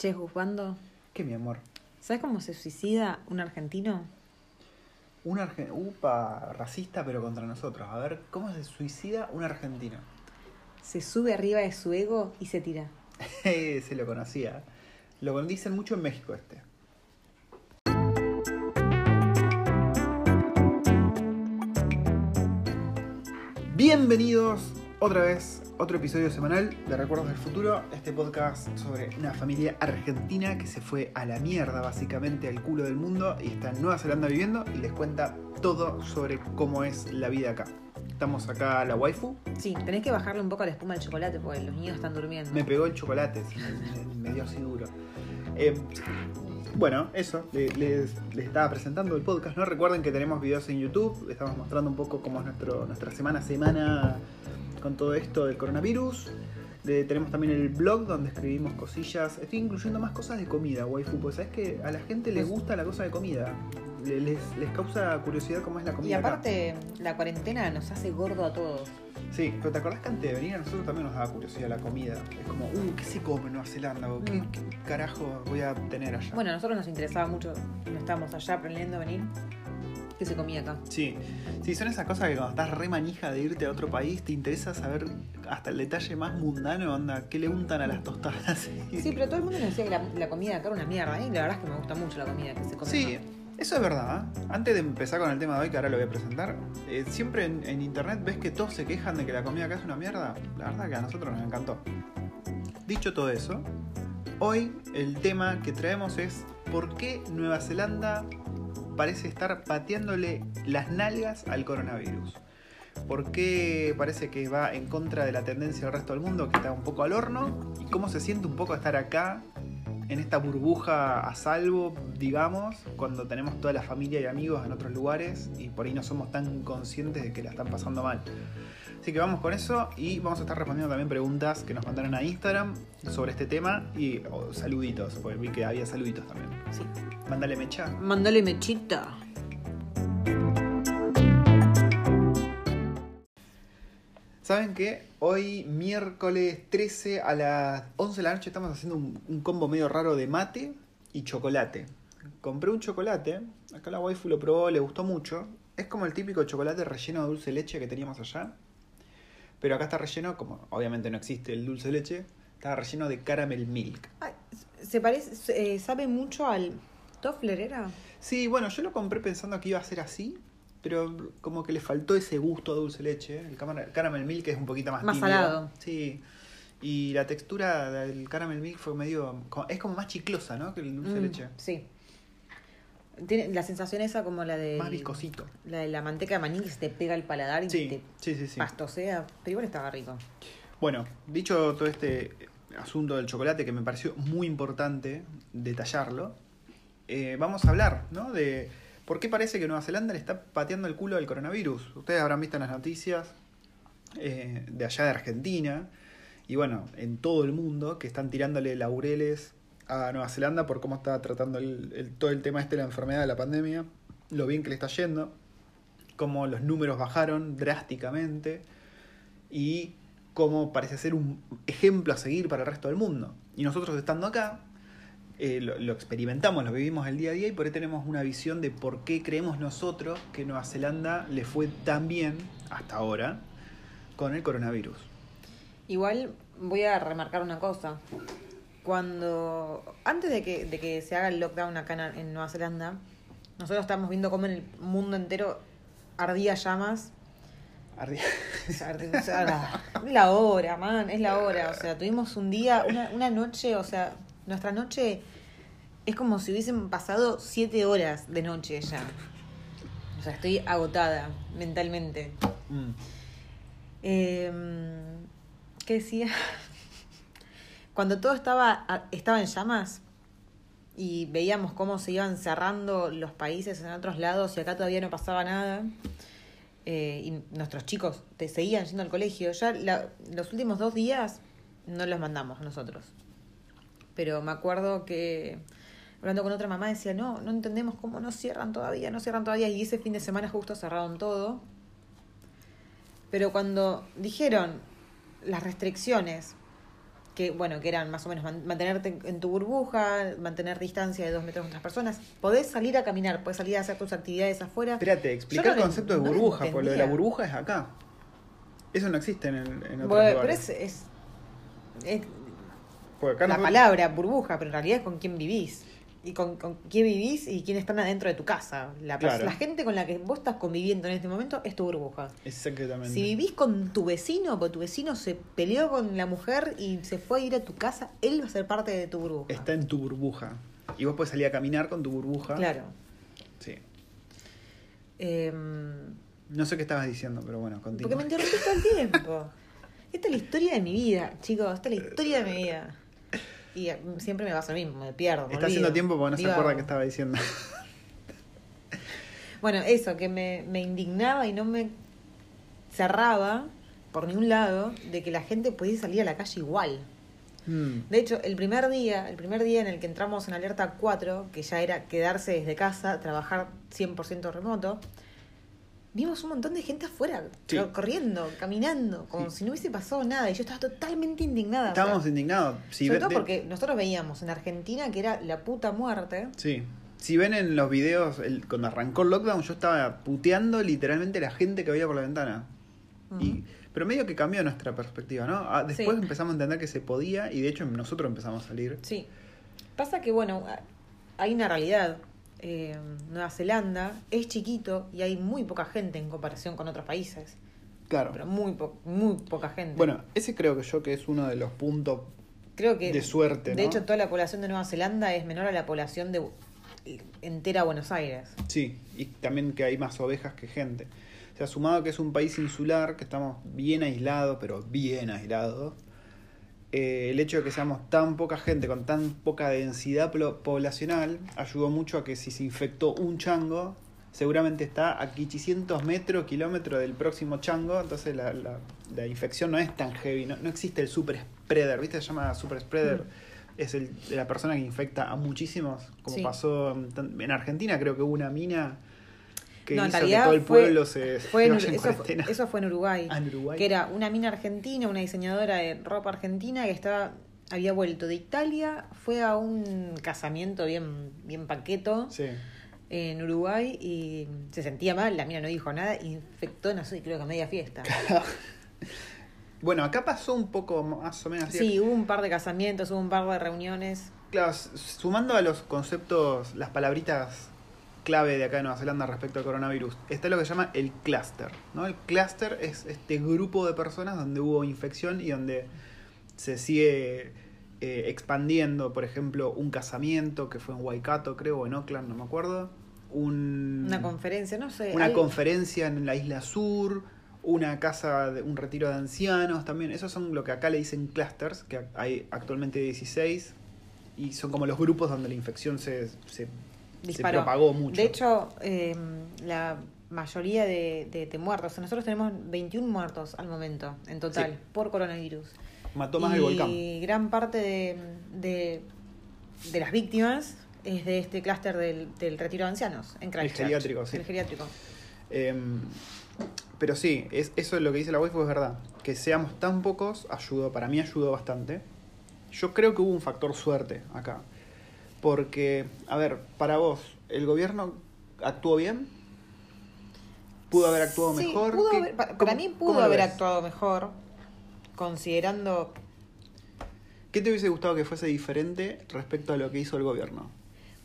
Che, juzgando, ¿Qué, mi amor? ¿sabes cómo se suicida un argentino? Un argentino. Upa, racista, pero contra nosotros. A ver, ¿cómo se suicida un argentino? Se sube arriba de su ego y se tira. se lo conocía. Lo dicen mucho en México este. Bienvenidos otra vez, otro episodio semanal de Recuerdos del Futuro, este podcast sobre una familia argentina que se fue a la mierda básicamente al culo del mundo y está en Nueva Zelanda viviendo y les cuenta todo sobre cómo es la vida acá. Estamos acá la waifu, Sí, tenés que bajarle un poco la espuma al chocolate porque los niños están durmiendo. me pegó el chocolate, sí, me, me dio así duro. Eh, bueno, eso, le- les, les estaba presentando el podcast, ¿no? Recuerden que tenemos videos en YouTube, estamos mostrando un poco cómo es nuestro, nuestra semana a semana con todo esto del coronavirus. Tenemos también el blog donde escribimos cosillas. Estoy incluyendo más cosas de comida, waifu, porque sabes que a la gente le gusta la cosa de comida. Le- Les, les causa curiosidad cómo es la comida. Y acá. aparte, la cuarentena nos hace gordo a todos. Sí, pero ¿te acordás que antes de venir a nosotros también nos daba curiosidad la comida? Es como, uh, ¿qué se come en Nueva Zelanda? ¿O ¿Qué, Mm. qué carajo voy a tener allá? Bueno, a nosotros nos interesaba mucho, no estábamos allá aprendiendo a venir, que se comía acá. Sí, sí, son esas cosas que cuando estás re manija de irte a otro país te interesa saber hasta el detalle más mundano, onda, qué le untan a las tostadas. Sí, pero todo el mundo nos decía que la, la comida acá era una mierda, ¿eh? y la verdad es que me gusta mucho la comida que se come Sí, acá. eso es verdad. ¿eh? Antes de empezar con el tema de hoy, que ahora lo voy a presentar, eh, siempre en, en internet ves que todos se quejan de que la comida acá es una mierda. La verdad que a nosotros nos encantó. Dicho todo eso, hoy el tema que traemos es ¿por qué Nueva Zelanda parece estar pateándole las nalgas al coronavirus? ¿Por qué parece que va en contra de la tendencia del resto del mundo, que está un poco al horno? ¿Y cómo se siente un poco estar acá, en esta burbuja a salvo, digamos, cuando tenemos toda la familia y amigos en otros lugares y por ahí no somos tan conscientes de que la están pasando mal? Así que vamos con eso y vamos a estar respondiendo también preguntas que nos mandaron a Instagram sobre este tema y oh, saluditos, porque vi que había saluditos también. Sí. Mándale mecha. Mándale mechita. ¿Saben qué? Hoy, miércoles 13 a las 11 de la noche, estamos haciendo un, un combo medio raro de mate y chocolate. Compré un chocolate, acá la waifu lo probó, le gustó mucho. Es como el típico chocolate relleno de dulce de leche que teníamos allá. Pero acá está relleno, como obviamente no existe el dulce de leche, está relleno de caramel milk. Ay, se parece, eh, sabe mucho al Toffler, ¿era? Sí, bueno, yo lo compré pensando que iba a ser así, pero como que le faltó ese gusto a dulce leche. El camar- caramel milk es un poquito más Más tímido. salado. Sí. Y la textura del caramel milk fue medio... Es como más chiclosa, ¿no? Que el dulce Mm, leche. Sí. Tiene la sensación esa como la de... Más viscosito. La de la manteca de maní que se te pega al paladar y Sí, te sí, sí, sí. pastosea. Pero igual estaba rico. Bueno, dicho todo este asunto del chocolate que me pareció muy importante detallarlo, eh, vamos a hablar, ¿no? De por qué parece que Nueva Zelanda le está pateando el culo al coronavirus. Ustedes habrán visto en las noticias eh, de allá de Argentina y bueno, en todo el mundo que están tirándole laureles a Nueva Zelanda por cómo está tratando todo el tema este de la enfermedad de la pandemia, lo bien que le está yendo, cómo los números bajaron drásticamente y cómo parece ser un ejemplo a seguir para el resto del mundo. Y nosotros estando acá, eh, lo, lo experimentamos, lo vivimos el día a día y por ahí tenemos una visión de por qué creemos nosotros que Nueva Zelanda le fue tan bien hasta ahora con el coronavirus. Igual voy a remarcar una cosa. Cuando. Antes de que, de que se haga el lockdown acá en, Nueva Zelanda, nosotros estábamos viendo cómo en el mundo entero ardía llamas. Ardi- O sea, ardi- o sea, es la hora, man, es la hora. O sea, tuvimos un día, una, una noche, o sea, nuestra noche es como si hubiesen pasado siete horas de noche ya. O sea, estoy agotada mentalmente. Mm. Eh, ¿Qué decía? Cuando todo estaba, estaba en llamas y veíamos cómo se iban cerrando los países en otros lados y acá todavía no pasaba nada, eh, y nuestros chicos te seguían yendo al colegio, ya la- los últimos dos días no los mandamos nosotros. Pero me acuerdo que hablando con otra mamá decía, no, no entendemos cómo no cierran todavía, no cierran todavía, y ese fin de semana justo cerraron todo. Pero cuando dijeron las restricciones, que bueno, que eran más o menos man- mantenerte en- tu burbuja, mantener distancia de dos metros con otras personas. Podés salir a caminar, podés salir a hacer tus actividades afuera. Espérate, explica no el concepto de en- no burbuja, porque lo de la burbuja es acá. Eso no existe en, el, en otros Bueno, pero lugares. es, es, es Porque acá la nosotros- palabra burbuja, pero en realidad es con quién vivís. Y con, con quién vivís y quién están adentro de tu casa. La, Claro. la gente con la que vos estás conviviendo en este momento es tu burbuja. Exactamente. Si vivís con tu vecino, porque tu vecino se peleó con la mujer y se fue a ir a tu casa, él va a ser parte de tu burbuja. Está en tu burbuja. Y vos podés salir a caminar con tu burbuja. Claro. Sí. Em, No sé qué estabas diciendo, pero bueno, continúa. porque me interrumpís todo el tiempo. Esta es la historia de mi vida, chicos. Esta es la historia de mi vida. Y eh, siempre me pasa lo mismo, me pierdo. me Está olvido. haciendo tiempo porque no se acuerda qué estaba diciendo. Bueno, eso, que me, me indignaba y no me cerraba por ningún lado de que la gente pudiese salir a la calle igual. Mm. De hecho, el primer día, el primer día en el que entramos en alerta 4, que ya era quedarse desde casa, trabajar 100% remoto, vimos un montón de gente afuera, Sí. corriendo, caminando, como Sí. si no hubiese pasado nada. Y yo estaba totalmente indignada. o sea, Estábamos indignados. Si sobre ve- todo porque nosotros veíamos en Argentina que era la puta muerte. Sí. Si ven en los videos, el- cuando arrancó el lockdown, yo estaba puteando literalmente la gente que veía por la ventana. y, pero medio que cambió nuestra perspectiva, ¿no? Ah, Después Sí. empezamos a entender que se podía y de hecho nosotros empezamos a salir. Sí. Pasa que, bueno, hay una realidad. Eh, Nueva Zelanda es chiquito y hay muy poca gente en comparación con otros países. Claro. Pero muy, po- muy poca gente. Bueno, ese creo que yo que es uno de los puntos creo que. de suerte, De ¿no? hecho, toda la población de Nueva Zelanda es menor a la población de entera Buenos Aires. Sí, y también que hay más ovejas que gente. O sea, sumado que es un país insular, que estamos bien aislados, pero bien aislados, eh, el hecho de que seamos tan poca gente, con tan poca densidad poblacional, ayudó mucho a que si se infectó un chango, seguramente está a 500 metros, kilómetros del próximo chango, entonces la, la- la infección no es tan heavy, no, no existe el super spreader, ¿viste? Se llama super spreader. Es el, de la persona que infecta a muchísimos, como Sí. pasó en, en Argentina, creo que hubo una mina que no, en hizo que todo el fue- pueblo se, fue se en, vaya en eso, fue, eso fue en Uruguay. Ah, en Uruguay. Que era una mina argentina, una diseñadora de ropa argentina que estaba había vuelto de Italia, fue a un casamiento bien, bien paqueto Sí. en Uruguay y se sentía mal, la mina no dijo nada, infectó, no sé, creo que a media fiesta. Bueno, acá pasó un poco más o menos así. Sí, hubo un par de casamientos, hubo un par de reuniones. Claro, sumando a los conceptos, las palabritas clave de acá de Nueva Zelanda respecto al coronavirus, está lo que se llama el clúster. ¿no? El clúster es este grupo de personas donde hubo infección y donde se sigue eh, expandiendo, por ejemplo, un casamiento que fue en Waikato, creo, o en Auckland, no me acuerdo. Un, Una conferencia, no sé. una conferencia en la isla sur, una casa, de, un retiro de ancianos también. Esos son lo que acá le dicen clusters, que hay actualmente 16 y son como los grupos donde la infección se, se, se disparó. propagó mucho. De hecho, eh, la mayoría de, de- de muertos, nosotros tenemos 21 muertos al momento, en total, Sí. por coronavirus. mató más y el volcán. gran parte de, de, de las víctimas es de este clúster del, del retiro de ancianos, en Christchurch. geriátrico, sí. El geriátrico. Em, pero sí, es, eso es lo que dice la waifu, es verdad. Que seamos tan pocos ayudó, para mí ayudó bastante. Yo creo que hubo un factor suerte acá. Porque, a ver, para vos, ¿el gobierno actuó bien? ¿Pudo haber actuado Sí, mejor? pudo ¿Qué- haber- pa- cómo- para mí pudo haber actuado mejor, considerando ¿Qué te hubiese gustado que fuese diferente respecto a lo que hizo el gobierno?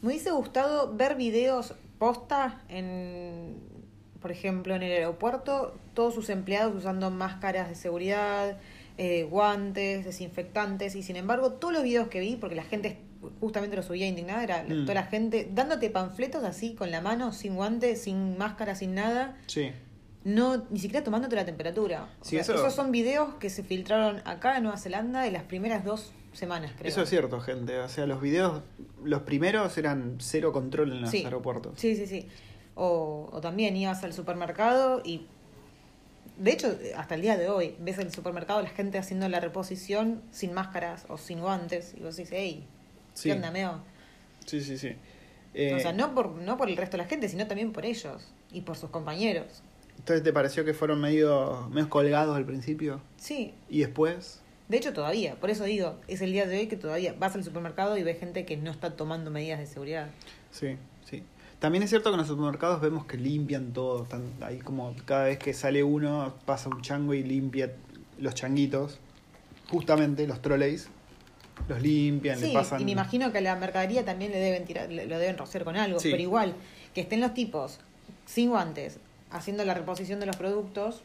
Me hubiese gustado ver videos posta en, por ejemplo, en el aeropuerto, todos sus empleados usando máscaras de seguridad, eh, guantes, desinfectantes, y sin embargo, todos los videos que vi, porque la gente justamente lo subía indignada, era Mm. toda la gente dándote panfletos así con la mano, sin guantes, sin máscara, sin nada, Sí. no ni siquiera tomándote la temperatura. O Sí, sea, eso- Esos son videos que se filtraron acá en Nueva Zelanda de las primeras dos semanas, creo. Eso es cierto, gente. O sea, los videos, los primeros eran cero control en los Sí. aeropuertos. Sí, sí, sí. O, o también ibas al supermercado y. De hecho, hasta el día de hoy, ves en el supermercado la gente haciendo la reposición sin máscaras o sin guantes. Y vos dices, hey, Sí. ¿qué onda, meo? Sí, sí, sí. Eh, O sea, no por, no por el resto de la gente, sino también por ellos y por sus compañeros. Entonces, ¿te pareció que fueron medio, medio colgados al principio? Sí, ¿Y después? De hecho, todavía, por eso digo, es el día de hoy que todavía vas al supermercado y ves gente que no está tomando medidas de seguridad. Sí, sí. También es cierto que en los supermercados vemos que limpian todo. Están ahí como cada vez que sale uno, pasa un chango y limpia los changuitos. Justamente los trolleys. Los limpian, Sí, le pasan. y me imagino que a la mercadería también le deben tirar, le- lo deben rociar con algo, Sí. pero igual, que estén los tipos sin guantes haciendo la reposición de los productos,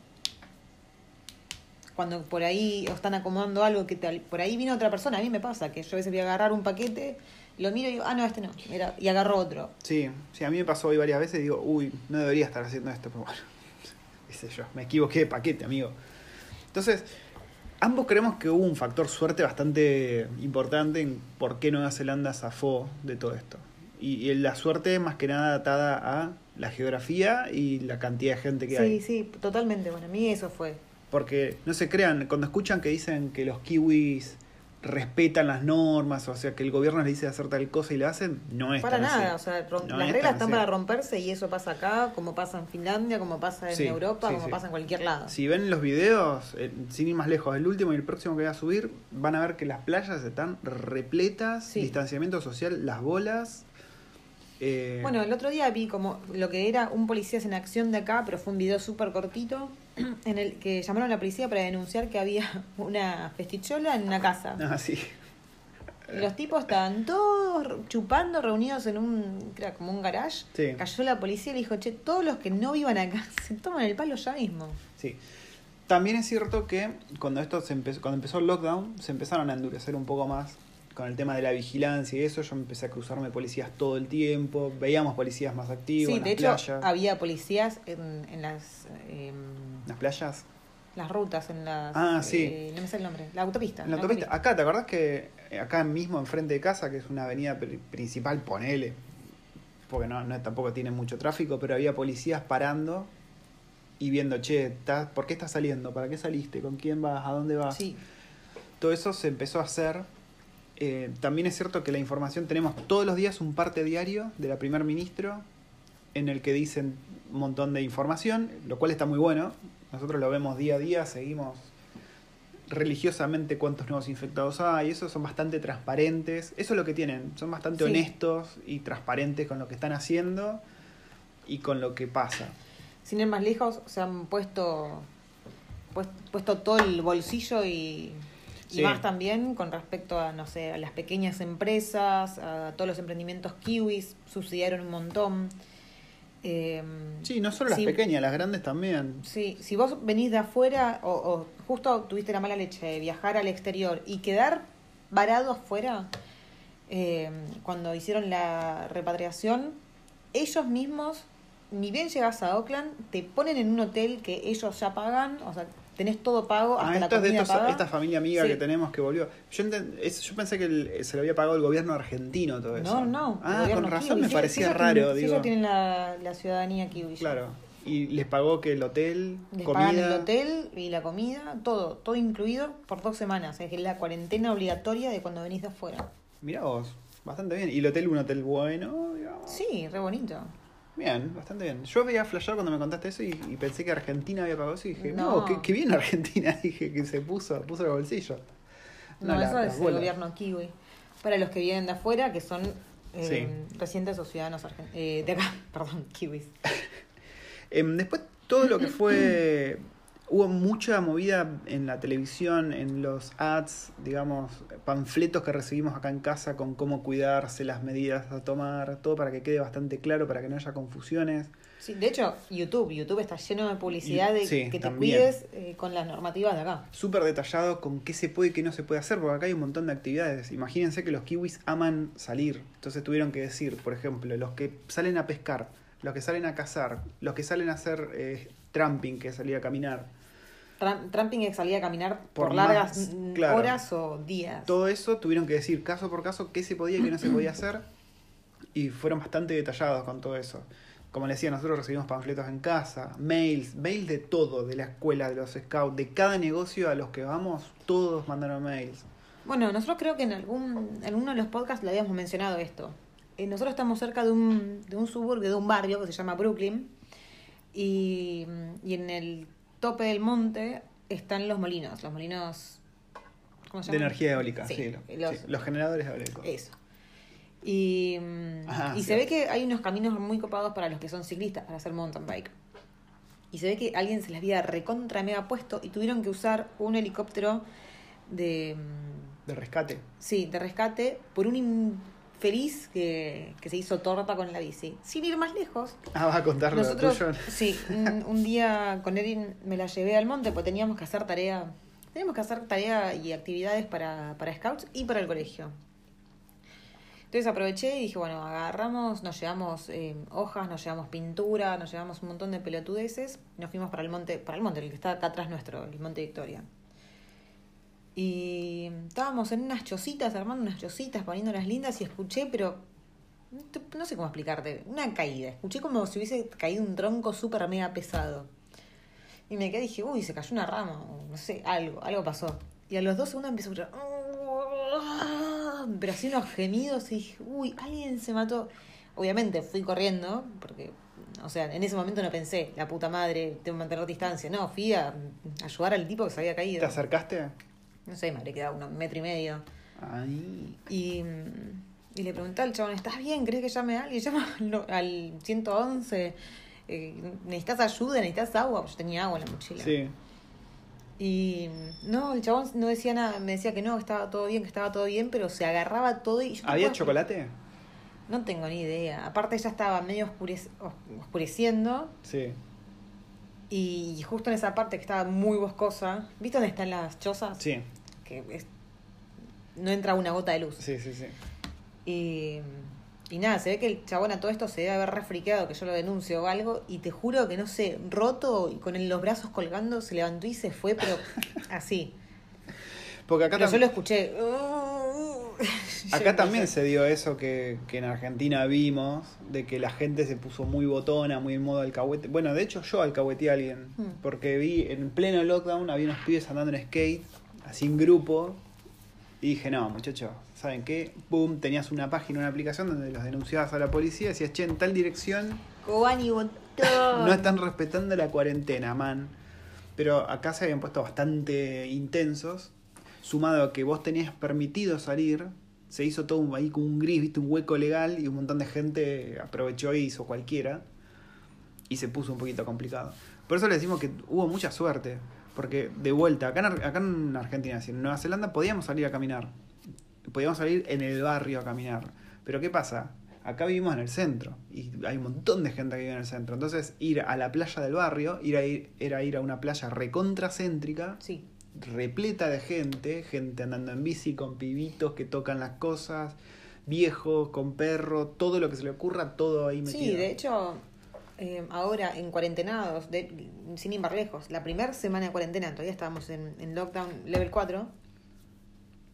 cuando por ahí o están acomodando algo que por ahí vino otra persona, a mí me pasa que yo a veces voy a agarrar un paquete, lo miro y digo, ah, no, este no, mira, y agarro otro. Sí, sí, a mí me pasó hoy varias veces y digo, uy, no debería estar haciendo esto, pero bueno, qué sé yo, me equivoqué de paquete, amigo. Entonces, ambos creemos que hubo un factor suerte bastante importante en por qué Nueva Zelanda zafó de todo esto. Y, y la suerte más que nada atada a la geografía y la cantidad de gente que Sí, hay. sí, totalmente, bueno, a mí eso fue. Porque no se crean, cuando escuchan que dicen que los kiwis respetan las normas, o sea, que el gobierno les dice hacer tal cosa y lo hacen, no es Para tan así. nada, o sea, No las es reglas están así. para romperse y eso pasa acá, como pasa en Finlandia, como pasa en Sí, Europa, sí, como sí. pasa en cualquier lado. Si ven los videos, eh, sin ir más lejos, el último y el próximo que voy a subir, van a ver que las playas están repletas, distanciamiento social, las bolas. eh, Bueno, el otro día vi como lo que era un policías en acción de acá, pero fue un video súper cortito, en el que llamaron a la policía para denunciar que había una festichola en una casa. ah, sí. Los tipos estaban todos chupando, reunidos en un, era como un garage. Sí. Cayó la policía y le dijo, che, todos los que no vivan acá se toman el palo ya mismo. Sí. También es cierto que cuando esto se empezó, cuando empezó el lockdown, se empezaron a endurecer un poco más con el tema de la vigilancia y eso. Yo empecé a cruzarme policías todo el tiempo, veíamos policías más activos Sí, en de las hecho, playas. había policías en, en las, em, ¿En las playas? las rutas, en las... Ah, sí. eh, no me sé el nombre. La autopista. En la autopista. Acá, ¿te acordás que acá mismo enfrente de casa, que es una avenida pri- principal, ponele, porque no, no tampoco tiene mucho tráfico, pero había policías parando y viendo, che, ¿estás- ¿por qué estás saliendo? ¿Para qué saliste? ¿Con quién vas? ¿A dónde vas? Sí, Todo eso se empezó a hacer. Eh, también es cierto que la información, tenemos todos los días un parte diario de la primer ministro en el que dicen un montón de información, lo cual está muy bueno. Nosotros lo vemos día a día, seguimos religiosamente cuántos nuevos infectados hay, eso son bastante transparentes, eso es lo que tienen, son bastante Sí. honestos y transparentes con lo que están haciendo y con lo que pasa. sin ir más lejos, se han puesto, pues- puesto todo el bolsillo y, y Sí. más también con respecto a, no sé, a las pequeñas empresas, a todos los emprendimientos kiwis, subsidiaron un montón. Eh, Sí, no solo las Sí. pequeñas, las grandes también. Sí, si vos venís de afuera o, o justo tuviste la mala leche de viajar al exterior y quedar varado afuera, eh, cuando hicieron la repatriación, ellos mismos, ni bien llegas a Oakland, te ponen en un hotel que ellos ya pagan, o sea, tenés todo pago, hasta Ah, la es de comida estos- paga. esta familia amiga Sí. que tenemos que volvió. Yo, enten- es- yo pensé que el- se lo había pagado el gobierno argentino todo eso. No, no. Ah, con razón kiwi. me parecía ellos raro, tienen- digo. ellos tienen la, la ciudadanía ya. Claro. Y les pagó que el hotel, Les comida. pagan el hotel y la comida, todo, todo incluido por dos semanas. Es la cuarentena obligatoria de cuando venís de afuera. Mirá vos, bastante bien. Y el hotel, un hotel bueno, digamos. Sí, re bonito. Bien, bastante bien. Yo veía flashear cuando me contaste eso y, y pensé que Argentina había pagado eso y dije, no, No. qué, qué bien Argentina, dije que se puso, puso el bolsillo. No, la- eso es el gobierno kiwi. Para los que vienen de afuera, que son eh, residentes o ciudadanos eh, de acá, perdón, kiwis. Em, después, todo lo que fue. Hubo mucha movida en la televisión, en los ads, digamos, panfletos que recibimos acá en casa con cómo cuidarse, las medidas a tomar, todo para que quede bastante claro, para que no haya confusiones. Sí, de hecho, YouTube, YouTube está lleno de publicidad de Sí, que te también. cuides eh, con las normativas de acá. Súper detallado con qué se puede y qué no se puede hacer, porque acá hay un montón de actividades. Imagínense que los kiwis aman salir. Entonces tuvieron que decir, por ejemplo, los que salen a pescar, los que salen a cazar, los que salen a hacer eh, tramping, que es salir a caminar. Tram- Tramping es salir a caminar por, Por largas más, claro. horas o días. Todo eso tuvieron que decir caso por caso qué se podía y qué no se podía hacer. Y fueron bastante detallados con todo eso. Como les decía, nosotros recibimos panfletos en casa, mails, mails de todo, de la escuela, de los scouts, de cada negocio a los que vamos, todos mandaron mails. Bueno, nosotros creo que en algún en uno de los podcasts le habíamos mencionado esto. Eh, nosotros estamos cerca de un, de un suburbio, de un barrio que se llama Brooklyn. Y, y en el tope del monte están los molinos, los molinos ¿cómo se De energía eólica, Sí, sí. lo- los- sí, los generadores eólicos. Eso. Y, mm, Ajá, y sí. se ve que hay unos caminos muy copados para los que son ciclistas, para hacer mountain bike. Y se ve que alguien se les había recontra mega puesto y tuvieron que usar un helicóptero de, mm, De rescate. sí, de rescate por un infeliz que, que se hizo torta con la bici. Sin ir más lejos, Ah, vas a contar nosotros, tuyo. sí, un, un día con Erin me la llevé al monte porque teníamos que hacer tarea, teníamos que hacer tarea y actividades para, para scouts y para el colegio. Entonces aproveché y dije, bueno, agarramos, nos llevamos eh, hojas, nos llevamos pintura, nos llevamos un montón de pelotudeces, y nos fuimos para el monte, para el monte, el que está acá atrás nuestro, el monte Victoria. Y estábamos en unas chocitas, armando unas chocitas, poniéndolas lindas y escuché, pero no sé cómo explicarte, una caída. Escuché como si hubiese caído un tronco súper mega pesado. Y me quedé y dije, uy, se cayó una rama, o no sé, algo, algo pasó. Y a los dos segundos empecé a escuchar, pero así unos gemidos y dije, uy, alguien se mató. Obviamente fui corriendo, porque, o sea, en ese momento no pensé, la puta madre, tengo que mantener distancia. No, fui a ayudar al tipo que se había caído. ¿Te acercaste? No sé, me habría quedado un metro y medio. Ay. Y, y le pregunté al chabón, ¿estás bien? ¿Crees que llame a alguien? Llama al, no- al 111. Eh, ¿Necesitas ayuda? ¿Necesitas agua? Pues yo tenía agua en la mochila. Sí. Y no, el chabón no decía nada, me decía que no, que estaba todo bien, que estaba todo bien, pero se agarraba todo y yo ¿Había chocolate? No tengo ni idea. Aparte ya estaba medio oscurec- os- oscureciendo Sí. y justo en esa parte que estaba muy boscosa, ¿viste dónde están las chozas? Sí, Que es- no entra una gota de luz. sí, sí, sí. Y, y nada, se ve que el chabón a todo esto se debe haber refriqueado que yo lo denuncio o algo. Y te juro que no sé, roto y con los brazos colgando, se levantó y se fue, pero así. Porque acá, Pero yo lo escuché. acá también se dio eso que, que en Argentina vimos, de que la gente se puso muy botona, muy en modo alcahuete. Bueno, de hecho yo alcahueteé a alguien, Hmm. porque vi en pleno lockdown, había unos pibes andando en skate, así en grupo, y dije, no, muchachos, ¿saben qué? Boom, tenías una página, una aplicación donde los denunciabas a la policía, decías, che, en tal dirección Cobani no están respetando la cuarentena, man. Pero acá se habían puesto bastante intensos. Sumado a que vos tenías permitido salir, se hizo todo un, ahí como un gris, viste, un hueco legal y un montón de gente aprovechó y hizo cualquiera. Y se puso un poquito complicado. Por eso le decimos que hubo mucha suerte. Porque de vuelta, acá en, Ar- acá en Argentina, si en Nueva Zelanda podíamos salir a caminar. Podíamos salir en el barrio a caminar. Pero ¿qué pasa? Acá vivimos en el centro y hay un montón de gente que vive en el centro. Entonces, ir a la playa del barrio ir a ir, era ir a una playa recontracéntrica, Sí. repleta de gente, gente andando en bici con pibitos que tocan las cosas, viejos, con perro, todo lo que se le ocurra, todo ahí metido. Sí, de hecho, eh, ahora en cuarentenados, de, sin ir más lejos, la primera semana de cuarentena, todavía estábamos en, en lockdown level 4,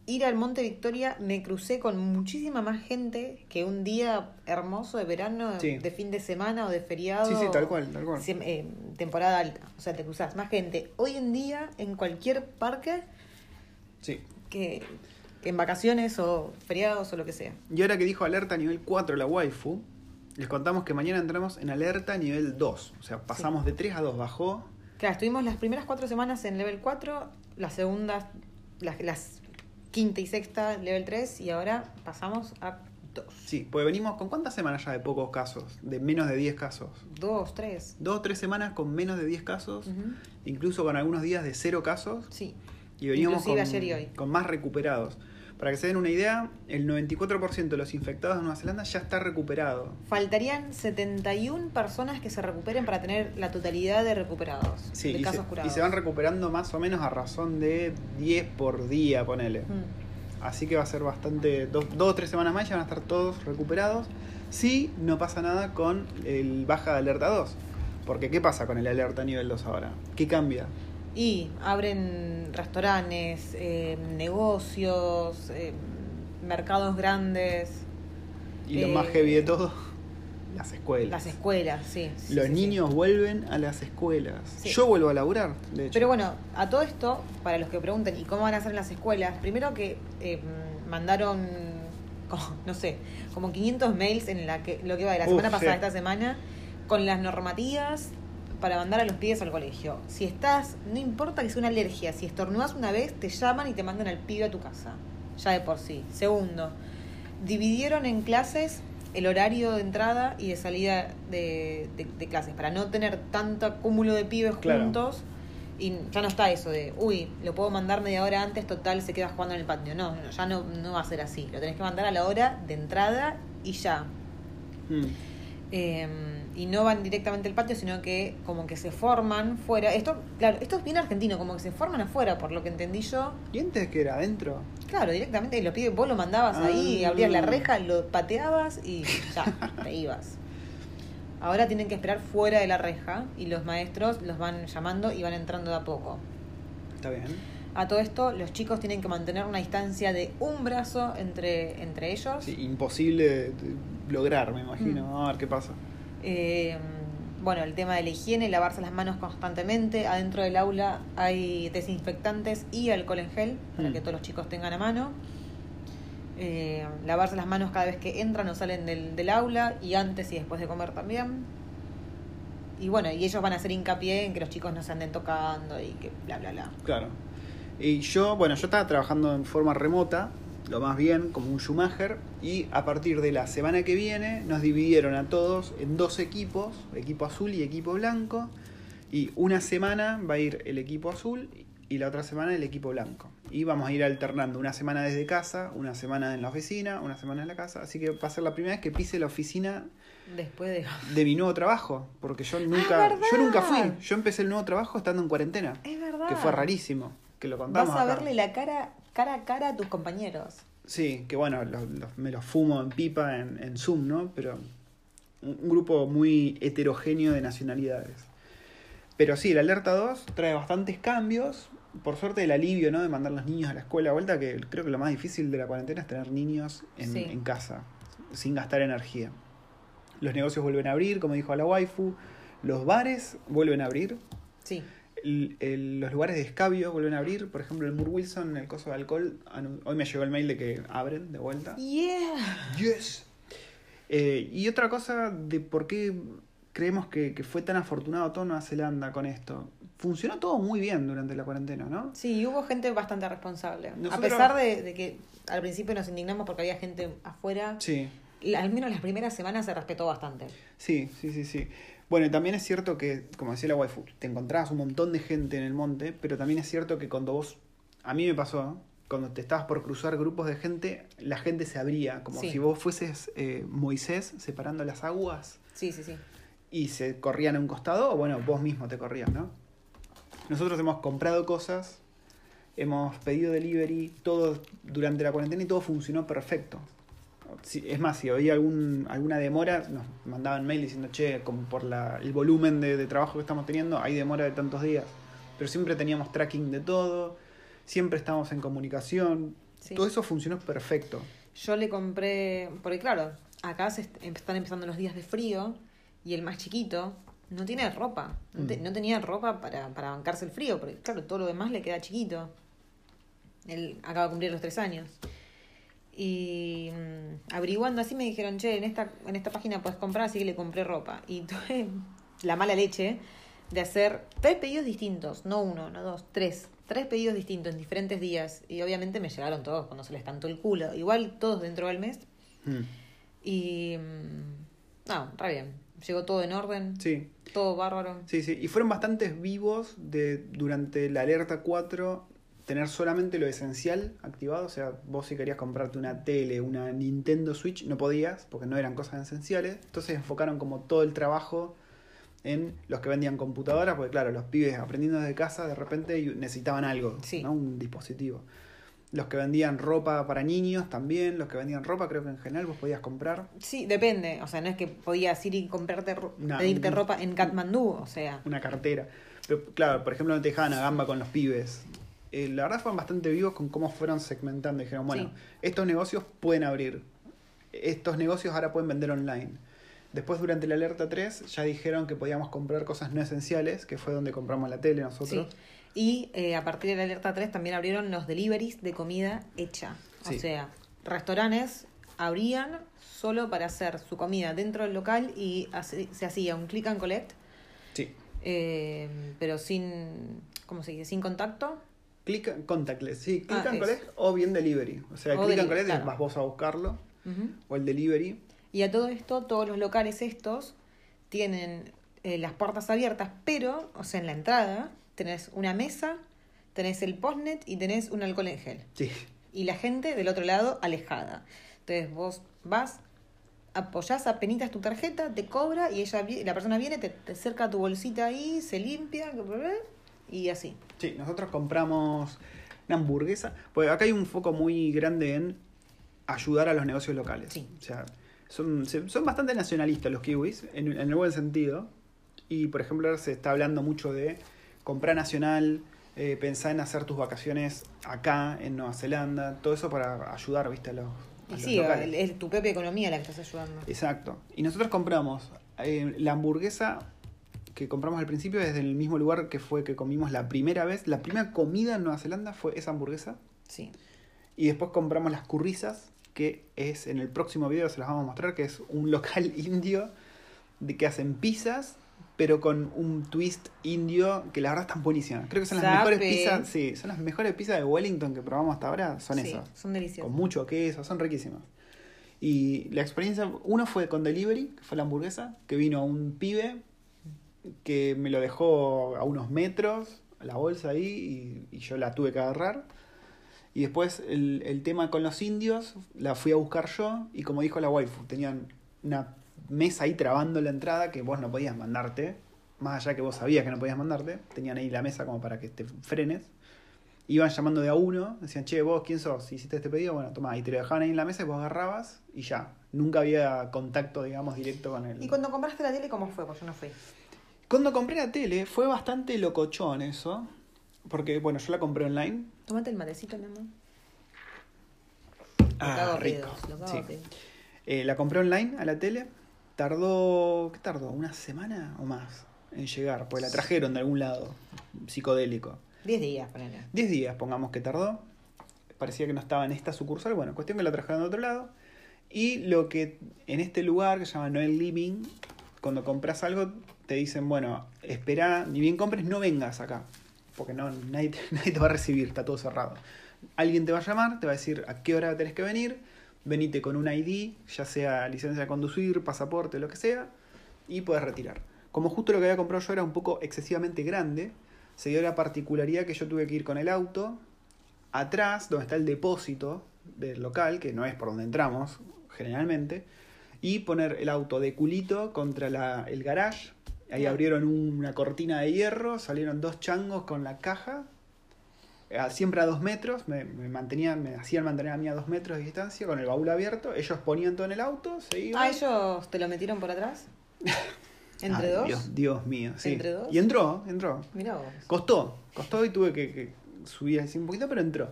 ir al Monte Victoria me crucé con muchísima más gente que un día hermoso de verano, Sí. de fin de semana o de feriado. Sí, sí, tal cual, tal cual. Eh, temporada alta. O sea, te cruzás más gente hoy en día en cualquier parque Sí. que, que en vacaciones o feriados o lo que sea. Y ahora que dijo alerta nivel 4 la waifu, les contamos que mañana entramos en alerta nivel 2. O sea, pasamos de 3 a 2, bajó. Claro, estuvimos las primeras cuatro semanas en level 4, las segundas, las, las quinta y sexta level 3 y ahora pasamos a 2. Sí, pues venimos con cuántas semanas ya de pocos casos, de menos de 10 casos. 2, 3. Dos tres semanas con menos de 10 casos, incluso con algunos días de cero casos, Sí. y con, ayer y hoy. con más recuperados. Para que se den una idea, el 94% de los infectados de Nueva Zelanda ya está recuperado. Faltarían 71 personas que se recuperen para tener la totalidad de recuperados, Sí, de y se, casos y curados. se van recuperando más o menos a razón de 10 por día, ponele. Mm. Así que va a ser bastante. Dos, dos o tres semanas más ya van a estar todos recuperados. Si no pasa nada con el baja de alerta 2. Porque ¿qué pasa con el alerta nivel 2 ahora? ¿Qué cambia? Y abren restaurantes, eh, negocios, eh, mercados grandes, Y lo Eh, más heavy de todo, las escuelas. las escuelas, sí. sí, Los sí, sí. niños vuelven a las escuelas. Yo vuelvo a laburar, de hecho. Pero bueno, a todo esto, para los que pregunten, ¿y cómo van a hacer en las escuelas? Primero que eh, mandaron, como, no sé, como 500 mails en la que, lo que va de la Uf, semana pasada a esta semana, con las normativas para mandar a los pibes al colegio. Si estás, no importa que sea una alergia, si estornudas una vez, te llaman y te mandan al pibe a tu casa. Ya de por sí. Segundo, dividieron en clases el horario de entrada y de salida de, de- de clases, para no tener tanto cúmulo de pibes Claro. juntos. Y ya no está eso de, uy, lo puedo mandar media hora antes, total, se queda jugando en el patio. No, no, ya no, no va a ser así. Lo tenés que mandar a la hora de entrada y ya. Eh, y no van directamente al patio, sino que como que se forman fuera. Esto, claro, esto es bien argentino, como que se forman afuera, por lo que entendí yo. ¿Y antes que era adentro? Claro, directamente los pibes, vos lo mandabas ahí, Ah. abrías la reja, lo pateabas y ya, te ibas. Ahora tienen que esperar fuera de la reja y los maestros los van llamando y van entrando de a poco. Está bien. A todo esto, los chicos tienen que mantener una distancia de un brazo entre, entre ellos. Sí, imposible lograr, me imagino. Mm. A ver qué pasa. Eh, bueno, el tema de la higiene, lavarse las manos constantemente. Adentro del aula hay desinfectantes y alcohol en gel para Mm. que todos los chicos tengan a mano. Eh, lavarse las manos cada vez que entran o salen del, del aula y antes y después de comer también. Y bueno, y ellos van a hacer hincapié en que los chicos no se anden tocando y que bla, bla, bla. Claro. Y yo, bueno, yo estaba trabajando en forma remota, lo más bien, como un Schumacher, y a partir de la semana que viene nos dividieron a todos en dos equipos, equipo azul y equipo blanco, y una semana va a ir el equipo azul y la otra semana el equipo blanco. Y vamos a ir alternando una semana desde casa, una semana en la oficina, una semana en la casa, así que va a ser la primera vez que pise la oficina Después de... de mi nuevo trabajo, porque yo nunca, verdad. yo nunca fui, yo empecé el nuevo trabajo estando en cuarentena Es verdad. que fue rarísimo, que lo contamos Vas a acá. verle la cara cara a cara a tus compañeros. Sí, que bueno, me los fumo en pipa en, en Zoom, ¿no? Pero un, un grupo muy heterogéneo de nacionalidades. Pero sí, la alerta 2 trae bastantes cambios. Por suerte el alivio, ¿no? De mandar los niños a la escuela de vuelta, que creo que lo más difícil de la cuarentena es tener niños en, Sí. en casa, sin gastar energía. Los negocios vuelven a abrir, como dijo la waifu. Los bares vuelven a abrir. Sí. El- el- los lugares de escabio vuelven a abrir. Por ejemplo, el Moore Wilson, el coso de alcohol. Hoy me llegó el mail de que abren de vuelta. Yeah. Yes. Eh, y otra cosa de por qué creemos que, que fue tan afortunado todo Nueva Zelanda con esto. Funcionó todo muy bien durante la cuarentena, ¿no? Sí, hubo gente bastante responsable. A Nosotros- pesar de, de que al principio nos indignamos porque había gente afuera, Sí, la- al menos las primeras semanas se respetó bastante. sí, sí, sí, sí. Bueno, y también es cierto que, como decía la waifu, te encontrabas un montón de gente en el monte, pero también es cierto que cuando vos, a mí me pasó, cuando te estabas por cruzar grupos de gente, la gente se abría, como Sí. si vos fueses eh, Moisés separando las aguas. Sí, sí, sí. y se corrían a un costado, o bueno, vos mismo te corrías, ¿no? Nosotros hemos comprado cosas, hemos pedido delivery, todo durante la cuarentena y todo funcionó perfecto. Si- es más, si había algún, alguna demora, nos mandaban mail diciendo, che, como por la, el volumen de, de trabajo que estamos teniendo, hay demora de tantos días. Pero siempre teníamos tracking de todo, siempre estábamos en comunicación, Sí. todo eso funcionó perfecto. Yo le compré, porque claro, acá se est- están empezando los días de frío y el más chiquito no tiene ropa. No, te- Mm. no tenía ropa para, para bancarse el frío, porque claro, todo lo demás le queda chiquito. Él acaba de cumplir los tres años. Y mm, averiguando así me dijeron, che, en esta, en esta página puedes comprar, así que le compré ropa. Y tuve la mala leche de hacer tres pedidos distintos, no uno, no dos, tres. Tres pedidos distintos en diferentes días. Y obviamente me llegaron todos cuando se les cantó el culo. Igual todos dentro del mes. Mm. Y. mm, No, re bien. Llegó todo en orden. Sí, Todo bárbaro. Sí, sí, y fueron bastantes vivos de durante la alerta 4 tener solamente lo esencial activado, o sea, vos si querías comprarte una tele, una Nintendo Switch, no podías porque no eran cosas esenciales, entonces enfocaron como todo el trabajo en los que vendían computadoras, porque claro, los pibes aprendiendo desde casa de repente necesitaban algo, Sí. ¿no? un dispositivo. Los que vendían ropa para niños también, los que vendían ropa creo que en general vos podías comprar Sí, depende. O sea, no es que podías ir y comprarte, No, pedirte ropa en Katmandú. O sea, una cartera. Pero claro, por ejemplo, no te dejaban a gamba con los pibes. Eh, la verdad fueron bastante vivos con cómo fueron segmentando. Dijeron, bueno, Sí. estos negocios pueden abrir. Estos negocios ahora pueden vender online. Después, durante la alerta 3, ya dijeron que podíamos comprar cosas no esenciales, que fue donde compramos la tele nosotros. sí. Y eh, a partir de la alerta 3 también abrieron los deliveries de comida hecha. O sea, restaurantes abrían solo para hacer su comida dentro del local y hace- se hacía un click and collect Sí. Eh, pero sin, ¿cómo se dice? Sin contacto. Click and contactless, sí, click Ah, and collect o bien delivery. O sea, O click and collect claro. es vos a buscarlo o el delivery. Y a todo esto, todos los locales estos tienen eh, las puertas abiertas, pero, o sea, en la entrada tenés una mesa, tenés el postnet y tenés un alcohol en gel. Sí. Y la gente del otro lado alejada. Entonces vos vas, apoyás apenitas tu tarjeta, te cobra y ella la persona viene, te, te acerca tu bolsita ahí, se limpia y así. Sí, nosotros compramos una hamburguesa. Pues acá hay un foco muy grande en ayudar a los negocios locales. Sí. O sea, son, son bastante nacionalistas los kiwis, en, en el buen sentido. Y por ejemplo, ahora se está hablando mucho de comprar nacional, eh, pensar en hacer tus vacaciones acá, en Nueva Zelanda, todo eso para ayudar, viste, a los, a Y los sí, locales. es tu propia economía la que estás ayudando. Exacto. Y nosotros compramos eh, la hamburguesa que compramos al principio desde el mismo lugar que fue que comimos la primera vez. La primera comida en Nueva Zelanda fue esa hamburguesa. Sí. Y después compramos las currizas, que es en el próximo video se las vamos a mostrar, que es un local indio de que hacen pizzas, pero con un twist indio que la verdad están buenísimas. Creo que son las Sape. mejores pizzas, sí, son las mejores pizzas de Wellington que probamos hasta ahora, son Sí, esas Son deliciosas. con mucho queso, son riquísimas. Y la experiencia, uno fue con delivery, que fue la hamburguesa, que vino un pibe que me lo dejó a unos metros, la bolsa ahí, y, yo la tuve que agarrar. Y después el, el tema con los indios, la fui a buscar yo, y como dijo la waifu, tenían una mesa ahí trabando la entrada que vos no podías mandarte, más allá que vos sabías que no podías mandarte, tenían ahí la mesa como para que te frenes iban llamando de a uno, decían, che, vos, ¿quién sos? ¿Hiciste este pedido? Bueno, tomá, y te lo dejaban ahí en la mesa y vos agarrabas y ya. Nunca había contacto, digamos, directo con el... ¿Y cuando compraste la tele cómo fue? Pues yo no fui. Cuando compré la tele fue bastante locochón eso, porque, bueno, yo la compré online. Tomate el matecito, mi amor. Ah, rico. cago Sí. Eh, la compré online a la tele, tardó, ¿qué tardó? ¿Una semana o más en llegar? Pues la trajeron de algún lado, psicodélico. Diez días, ponele. 10 días, pongamos que tardó. Parecía que no estaba en esta sucursal. Bueno, cuestión que la trajeron de otro lado. Y lo que en este lugar que se llama Noel Living, cuando compras algo, te dicen, bueno, espera, ni bien compres, no vengas acá. Porque no, nadie, te, nadie te va a recibir, está todo cerrado. Alguien te va a llamar, te va a decir a qué hora tenés que venir. Venite con un ID, ya sea licencia de conducir, pasaporte, lo que sea, y puedes retirar. Como justo lo que había comprado yo era un poco excesivamente grande, se dio la particularidad que yo tuve que ir con el auto atrás, donde está el depósito del local, que no es por donde entramos generalmente, y poner el auto de culito contra el garage. Ahí Ah. abrieron una cortina de hierro, salieron dos changos con la caja, eh, siempre a dos metros, me, me mantenían, me hacían mantener a mí a dos metros de distancia con el baúl abierto, ellos ponían todo en el auto, se iban. Ah, ellos te lo metieron por atrás. ¿Entre Ay, dos? Dios, Dios mío, sí. ¿Entre dos? Y entró, entró. Mirá vos. Costó, costó y tuve que, que subir así un poquito, pero entró.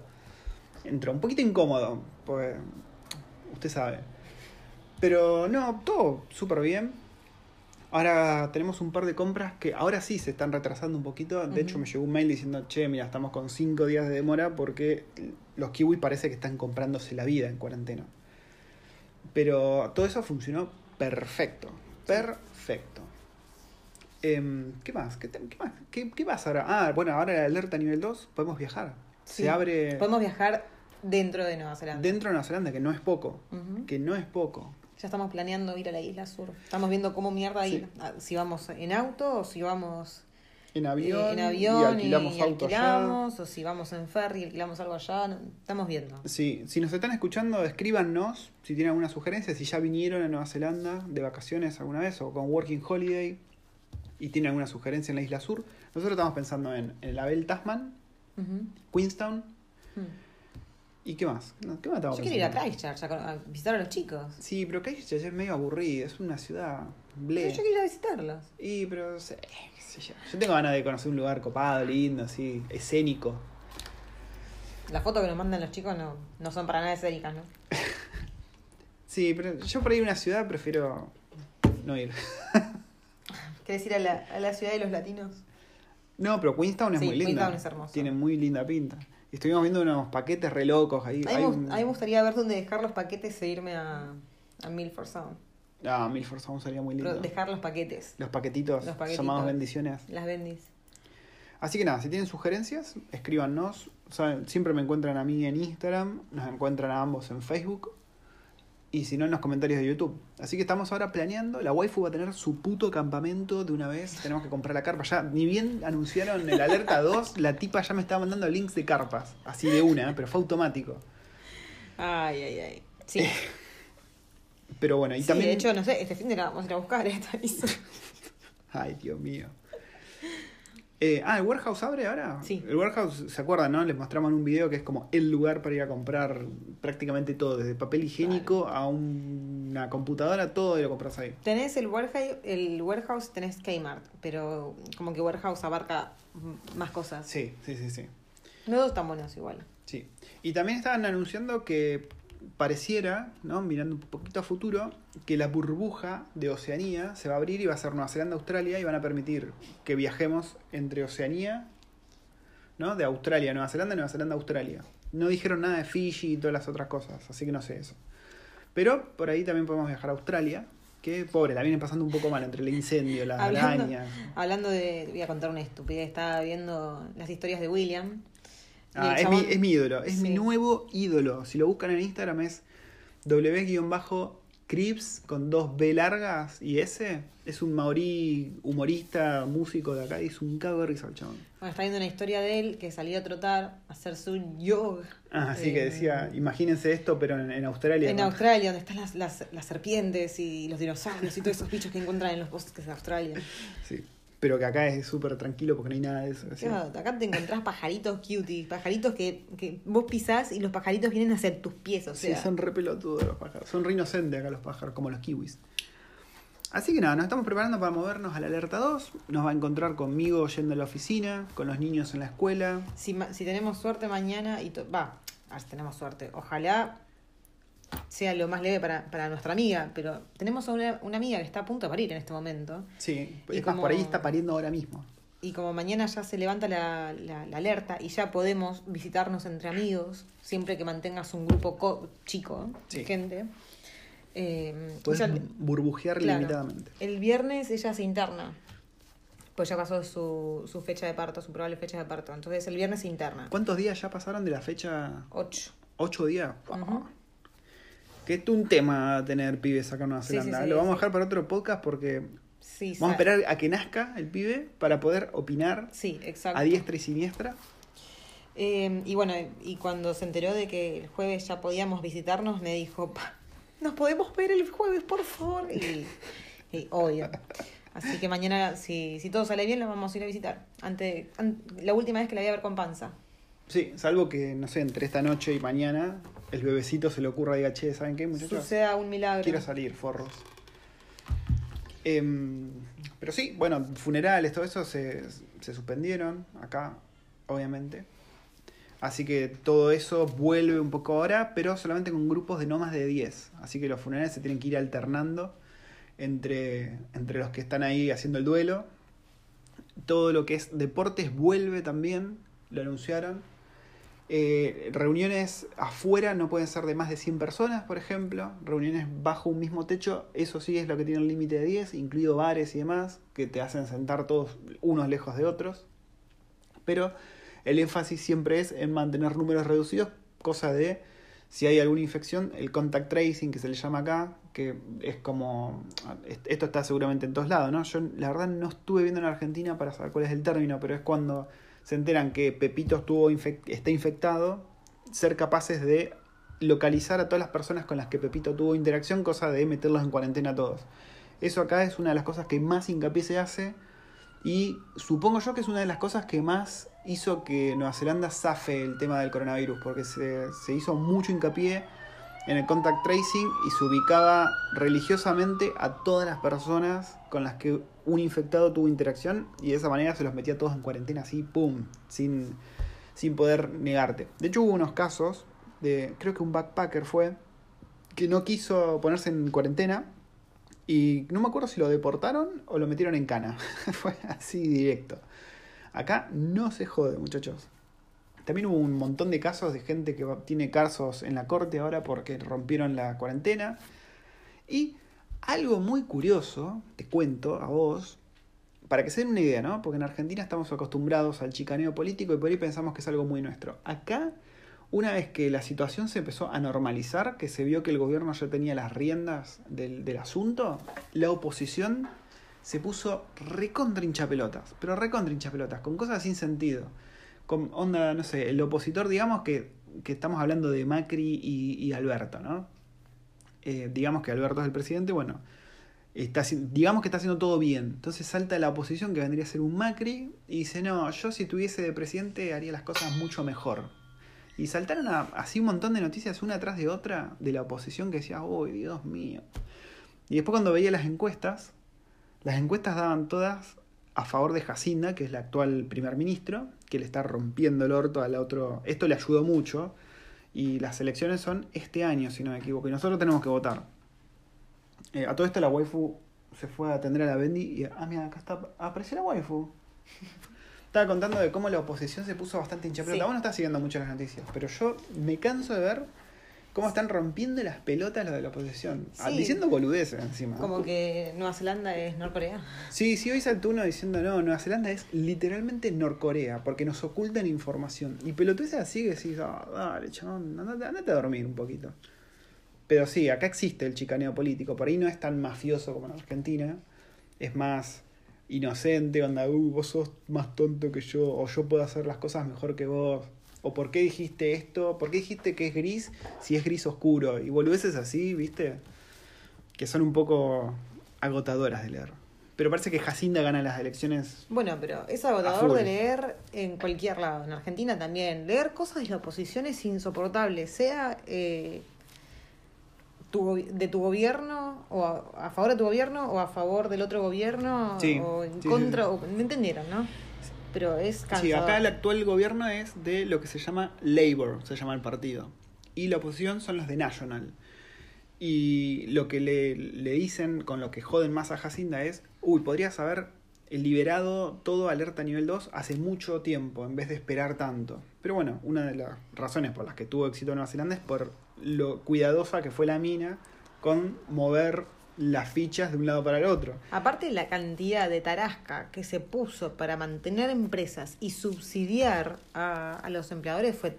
Entró, un poquito incómodo, pues usted sabe. Pero no, todo súper bien. Ahora tenemos un par de compras que ahora sí se están retrasando un poquito. De hecho, me llegó un mail diciendo, che, mira, estamos con cinco días de demora porque los kiwis parece que están comprándose la vida en cuarentena. Pero todo eso funcionó perfecto. Perfecto. Em, ¿Qué más? ¿Qué, más? ¿Qué, qué pasa ahora? Ah, bueno, ahora la alerta nivel 2, podemos viajar. Sí. Se abre Podemos viajar dentro de Nueva Zelanda. dentro de Nueva Zelanda, que no es poco. Que no es poco. Ya estamos planeando ir a la isla sur. Estamos viendo cómo mierda ir. Ah, Si vamos en auto o si vamos En eh, avión, en avión y alquilamos y auto allá. alquilamos, o si vamos en ferry y alquilamos algo allá. no- Estamos viendo. Sí, si nos están escuchando, escríbanos si tienen alguna sugerencia, si ya vinieron a Nueva Zelanda de vacaciones alguna vez o con Working Holiday y tienen alguna sugerencia en la isla sur. Nosotros estamos pensando en, en la Bell Tasman. Queenstown Hmm. Y qué más. ¿Qué más estamos Yo quiero ir a? Christchurch a, a visitar a los chicos. Sí, pero Christchurch es medio aburrido, es una ciudad Pero ble. yo quiero ir a visitarlos. Y pero sé, qué sé yo. Yo tengo ganas de conocer un lugar copado, lindo, así, escénico. Las fotos que nos mandan los chicos no, no son para nada escénicas, ¿no? Sí, pero yo por ahí una ciudad prefiero no ir. ¿Querés ir a la, a la ciudad de los latinos? No, pero Queenstown es Sí, muy linda. Queenstown es hermoso. Tiene muy linda pinta. Estuvimos viendo unos paquetes re locos ahí. A mí, me, un- gustaría ver dónde dejar los paquetes e irme a, a Milford Sound. Ah, Milford Sound sería muy lindo. Pero dejar los paquetes, Los paquetitos, Los paquetitos. llamados bendiciones. las bendis. Así que nada, si tienen sugerencias, escríbanos. Siempre me encuentran a mí en Instagram, nos encuentran a ambos en Facebook. Y si no, en los comentarios de YouTube. Así que estamos ahora planeando. La waifu va a tener su puto campamento de una vez. Tenemos que comprar la carpa. Ya, ni bien anunciaron el alerta 2, la tipa ya me estaba mandando links de carpas. Así de una, pero fue automático. Ay, ay, ay. Sí, Pero bueno, y Sí, también. de hecho, no sé, este fin de la vamos a ir a buscar esta lista. Ay, Dios mío. Eh, ah, ¿el warehouse abre ahora? Sí. El warehouse, ¿se acuerdan, no? Les mostramos en un video que es como el lugar para ir a comprar prácticamente todo, desde papel higiénico a un- una computadora, todo y lo compras ahí. Tenés el warehouse, el warehouse tenés Kmart, pero como que warehouse abarca más cosas. Sí, sí, sí, sí. No todos están buenos igual. sí. Y también estaban anunciando que pareciera, ¿no? mirando un poquito a futuro, que la burbuja de Oceanía se va a abrir y va a ser Nueva Zelanda, Australia y van a permitir que viajemos entre Oceanía, ¿no? De Australia, a Nueva Zelanda, Nueva Zelanda, a Australia. No dijeron nada de Fiji y todas las otras cosas, así que no sé eso. Pero por ahí también podemos viajar a Australia, que pobre, la vienen pasando un poco mal entre el incendio, las Hablando- arañas. Hablando de. Voy a contar una estupidez. Estaba viendo las historias de William. Ah, es, mi, es mi ídolo, es mi nuevo ídolo. Si lo buscan en Instagram es W-Crips con dos B largas y S. Es un maorí humorista, músico de acá y es un cago de risa el chabón. Bueno, está viendo una historia de él que salió a trotar, a hacer su yoga. Ah, así que Eh, decía, imagínense esto, pero en, en Australia. En ¿no? Australia, donde están las, las, las serpientes y los dinosaurios y todos esos bichos que encuentran en los bosques de Australia. Sí. Pero que acá es súper tranquilo porque no hay nada de eso. Claro, acá te encontrás pajaritos cutie, pajaritos que, que vos pisás y los pajaritos vienen hacia tus pies, o Sí, sea. son re pelotudos los pájaros. Son re inocentes acá los pájaros, como los kiwis. Así que nada, nos estamos preparando para movernos a la alerta 2. Nos va a encontrar conmigo yendo a la oficina, con los niños en la escuela. Si, si tenemos suerte mañana y va, a ver si tenemos suerte. Ojalá sea lo más leve para, para nuestra amiga, pero tenemos a una, una amiga que está a punto de parir en este momento. Sí, Y es más, como- por ahí está pariendo ahora mismo. Y como mañana ya se levanta la, la- la alerta y ya podemos visitarnos entre amigos, siempre que mantengas un grupo co- chico Sí. de gente. eh, Puedes ella- burbujear claro, limitadamente. El viernes ella se interna. Pues ya pasó su, su fecha de parto, su probable fecha de parto. Entonces el viernes se interna. ¿Cuántos días ya pasaron de la fecha? Ocho. ¿Ocho días? Que es un tema tener pibes acá en Nueva Zelanda. sí, sí, Lo vamos a dejar para otro podcast porque Sí, vamos a esperar a que nazca el pibe para poder opinar a diestra y siniestra. Eh, y bueno, y cuando se enteró de que el jueves ya podíamos visitarnos, me dijo, "Pa, nos podemos ver el jueves, por favor. Y, y obvio. Así que mañana, si, si todo sale bien, la vamos a ir a visitar. Ante, an- la última vez que la voy a ver con panza. Sí, salvo que, no sé, entre esta noche y mañana el bebecito se le ocurra y diga, che, ¿saben qué, muchachos? Suceda un milagro. Quiero salir, forros. Em, pero sí, bueno, funerales, todo eso se, se suspendieron acá, obviamente. Así que todo eso vuelve un poco ahora, pero solamente con grupos de no más de 10. Así que los funerales se tienen que ir alternando entre, entre los que están ahí haciendo el duelo. Todo lo que es deportes vuelve también, lo anunciaron. Eh, reuniones afuera no pueden ser de más de 100 personas, por ejemplo. Reuniones bajo un mismo techo, eso sí es lo que tiene el límite de 10, incluido bares y demás, que te hacen sentar todos unos lejos de otros. Pero el énfasis siempre es en mantener números reducidos, cosa de si hay alguna infección, el contact tracing que se le llama acá, que es como. Esto está seguramente en todos lados, ¿no? Yo la verdad no estuve viendo en Argentina para saber cuál es el término, pero es cuando se enteran que Pepito estuvo está infectado, ser capaces de localizar a todas las personas con las que Pepito tuvo interacción, cosa de meterlos en cuarentena a todos. Eso acá es una de las cosas que más hincapié se hace y supongo yo que es una de las cosas que más hizo que Nueva Zelanda zafe el tema del coronavirus, porque se, se hizo mucho hincapié en el contact tracing y se ubicaba religiosamente a todas las personas con las que un infectado tuvo interacción y de esa manera se los metía todos en cuarentena así, ¡pum!, sin, sin poder negarte. De hecho hubo unos casos de, creo que un backpacker fue, que no quiso ponerse en cuarentena y no me acuerdo si lo deportaron o lo metieron en cana. Fue así directo. Acá no se jode, muchachos. También hubo un montón de casos de gente que tiene casos en la corte ahora porque rompieron la cuarentena. Y Algo muy curioso, te cuento a vos, para que se den una idea, ¿no? Porque en Argentina estamos acostumbrados al chicaneo político y por ahí pensamos que es algo muy nuestro. Acá, una vez que la situación se empezó a normalizar, que se vio que el gobierno ya tenía las riendas del, del asunto, la oposición se puso recontra hinchapelotas, pero recontra hinchapelotas, con cosas sin sentido. Con onda, no sé, el opositor, digamos que, que estamos hablando de Macri y, y Alberto, ¿no? Eh, digamos que Alberto es el presidente, bueno, está, digamos que está haciendo todo bien. Entonces salta la oposición, que vendría a ser un Macri, y dice, no, yo si tuviese de presidente haría las cosas mucho mejor. Y saltaron así un montón de noticias una tras de otra de la oposición que decía, uy, Dios mío. Y después cuando veía las encuestas, las encuestas daban todas a favor de Jacinda, que es la actual primer ministro, que le está rompiendo el orto al otro. Esto le ayudó mucho. Y las elecciones son este año, si no me equivoco. Y nosotros tenemos que votar. Eh, a todo esto la waifu se fue a atender a la Bendy y... Ah, mira, acá está... Apareció la waifu. Estaba contando de cómo la oposición se puso bastante hincha pelota. Sí. Vos no estás siguiendo mucho las noticias, pero yo me canso de ver cómo están rompiendo las pelotas los de la oposición. Ah, Sí. Diciendo boludeces encima. Como que Nueva Zelanda es Norcorea. Sí, sí, hoy saltó uno diciendo no, Nueva Zelanda es literalmente Norcorea, porque nos ocultan información. Y pelotudeces así que decís, ah, dale, chabón, andate, andate a dormir un poquito. Pero sí, acá existe el chicaneo político, por ahí no es tan mafioso como en Argentina, es más inocente, onda, uh, vos sos más tonto que yo, o yo puedo hacer las cosas mejor que vos, o por qué dijiste esto, por qué dijiste que es gris si es gris oscuro, y boludeces así, viste, que son un poco agotadoras de leer. Pero parece que Jacinda gana las elecciones. Bueno, pero es agotador de leer en cualquier lado. En Argentina también. Leer cosas de la oposición es insoportable. Sea eh, tu de tu gobierno, o a, a favor de tu gobierno, o a favor del otro gobierno, Sí, o en sí, contra. sí. O, ¿Me entendieron, no? Pero es cansador. Sí, acá el actual gobierno es de lo que se llama Labour, se llama el partido. Y la oposición son los de National. Y lo que le, le dicen, con lo que joden más a Jacinda es, uy, podrías haber liberado todo alerta nivel 2 hace mucho tiempo, en vez de esperar tanto. Pero bueno, una de las razones por las que tuvo éxito Nueva Zelanda es por lo cuidadosa que fue la mina con mover las fichas de un lado para el otro. Aparte la cantidad de tarasca que se puso para mantener empresas y subsidiar a, a los empleadores fue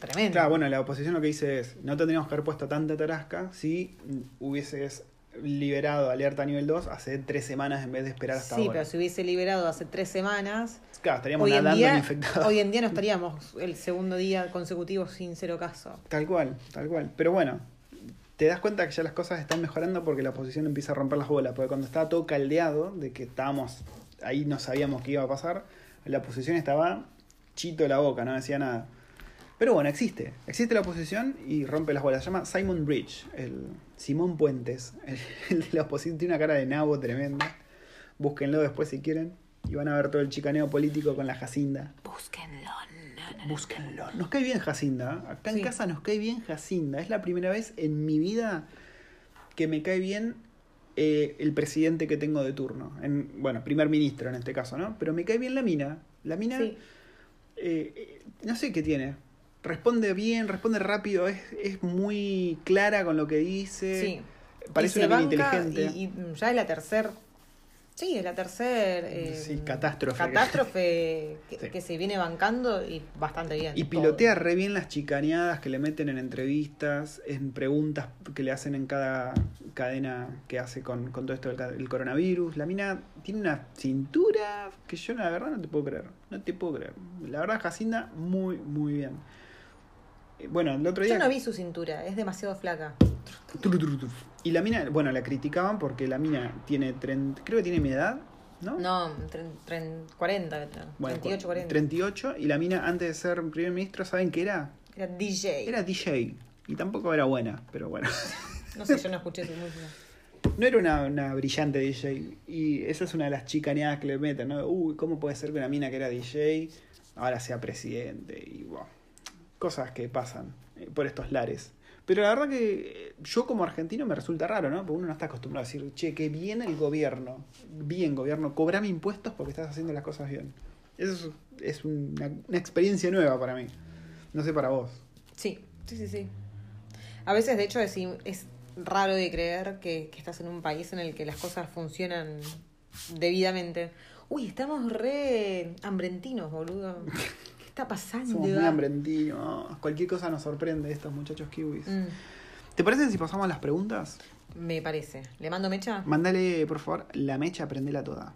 tremendo. Claro, bueno, la oposición lo que dice es, no tendríamos que haber puesto tanta tarasca si hubieses liberado alerta nivel 2 hace tres semanas en vez de esperar hasta sí, ahora. pero si hubiese liberado hace tres semanas, Claro, estaríamos nadando en día, infectados. hoy en día no estaríamos el segundo día consecutivo sin cero caso. Tal cual, tal cual. Pero bueno, te das cuenta que ya las cosas están mejorando porque la oposición empieza a romper las bolas. Porque cuando estaba todo caldeado, de que estábamos ahí, no sabíamos qué iba a pasar, la oposición estaba chito la boca, no decía nada. Pero bueno, existe. Existe la oposición y rompe las bolas. Se llama Simon Bridge, el Simón Puentes. El, el de la oposición tiene una cara de nabo tremenda. Búsquenlo después si quieren. Y van a ver todo el chicaneo político con la Jacinda. Búsquenlo. Búsquenlo. Nos cae bien Jacinda. ¿eh? Acá en Sí. casa nos cae bien Jacinda. Es la primera vez en mi vida que me cae bien eh, el presidente que tengo de turno. En, bueno, primer ministro en este caso, ¿no? Pero me cae bien la mina. La mina, Sí. eh, eh, no sé qué tiene. Responde bien, responde rápido, es, es muy clara con lo que dice. Sí. Parece Y una mina inteligente. Y, y ya es la tercera. Sí, es la tercera. Sí, catástrofe. Catástrofe que, Sí. que se viene bancando y bastante bien. Y todo. pilotea re bien las chicaneadas que le meten en entrevistas, en preguntas que le hacen en cada cadena que hace con, con todo esto del el coronavirus. La mina tiene una cintura que yo la verdad no te puedo creer. No te puedo creer. La verdad, Jacinda, muy, muy bien. Eh, Bueno, el otro día... Yo no vi su cintura, es demasiado flaca. Y la mina, bueno, la criticaban porque la mina tiene, tren- creo que tiene mi edad, ¿no? No, tren, tren- 40, creo. Bueno, 38, 40. 38 y la mina antes de ser primer ministro, ¿saben qué era? Era DJ. Era DJ. Y tampoco era buena, pero bueno. No sé, yo no escuché su música. No era una, una brillante DJ. Y esa es una de las chicaneadas que le meten, ¿no? Uy, ¿cómo puede ser que una mina que era DJ ahora sea presidente? Y wow, cosas que pasan eh, por estos lares. Pero la verdad que eh, yo como argentino me resulta raro, ¿no? Porque uno no está acostumbrado a decir, che, que bien el gobierno. Bien, gobierno, cobrame impuestos porque estás haciendo las cosas bien. Eso es, es una, una experiencia nueva para mí. No sé para vos. Sí, sí, sí, sí. A veces, de hecho, es raro de creer que, que estás en un país en el que las cosas funcionan debidamente. Uy, estamos re hambrentinos, boludo. ¿Qué está pasando? Somos muy hambrentinos. Cualquier cosa nos sorprende de estos muchachos kiwis. Mm, ¿Te parece si pasamos a las preguntas? me parece. ¿Le mando mecha? Mándale, por favor, la mecha, prendela toda.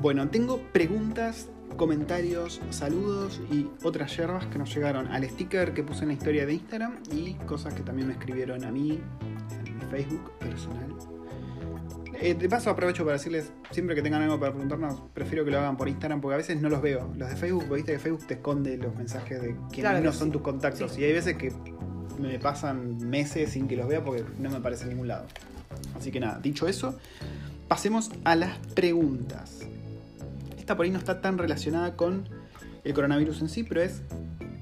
Bueno, tengo preguntas, comentarios, saludos y otras yerbas que nos llegaron al sticker que puse en la historia de Instagram y cosas que también me escribieron a mí Facebook personal. Eh, de paso aprovecho para decirles, siempre que tengan algo para preguntarnos, prefiero que lo hagan por Instagram porque a veces no los veo. Los de Facebook, viste que Facebook te esconde los mensajes de Claro que no son sí. tus contactos. Sí. Y hay veces que me pasan meses sin que los vea porque no me aparece en ningún lado. Así que nada, dicho eso, pasemos a las preguntas. Esta por ahí no está tan relacionada con el coronavirus en sí, pero es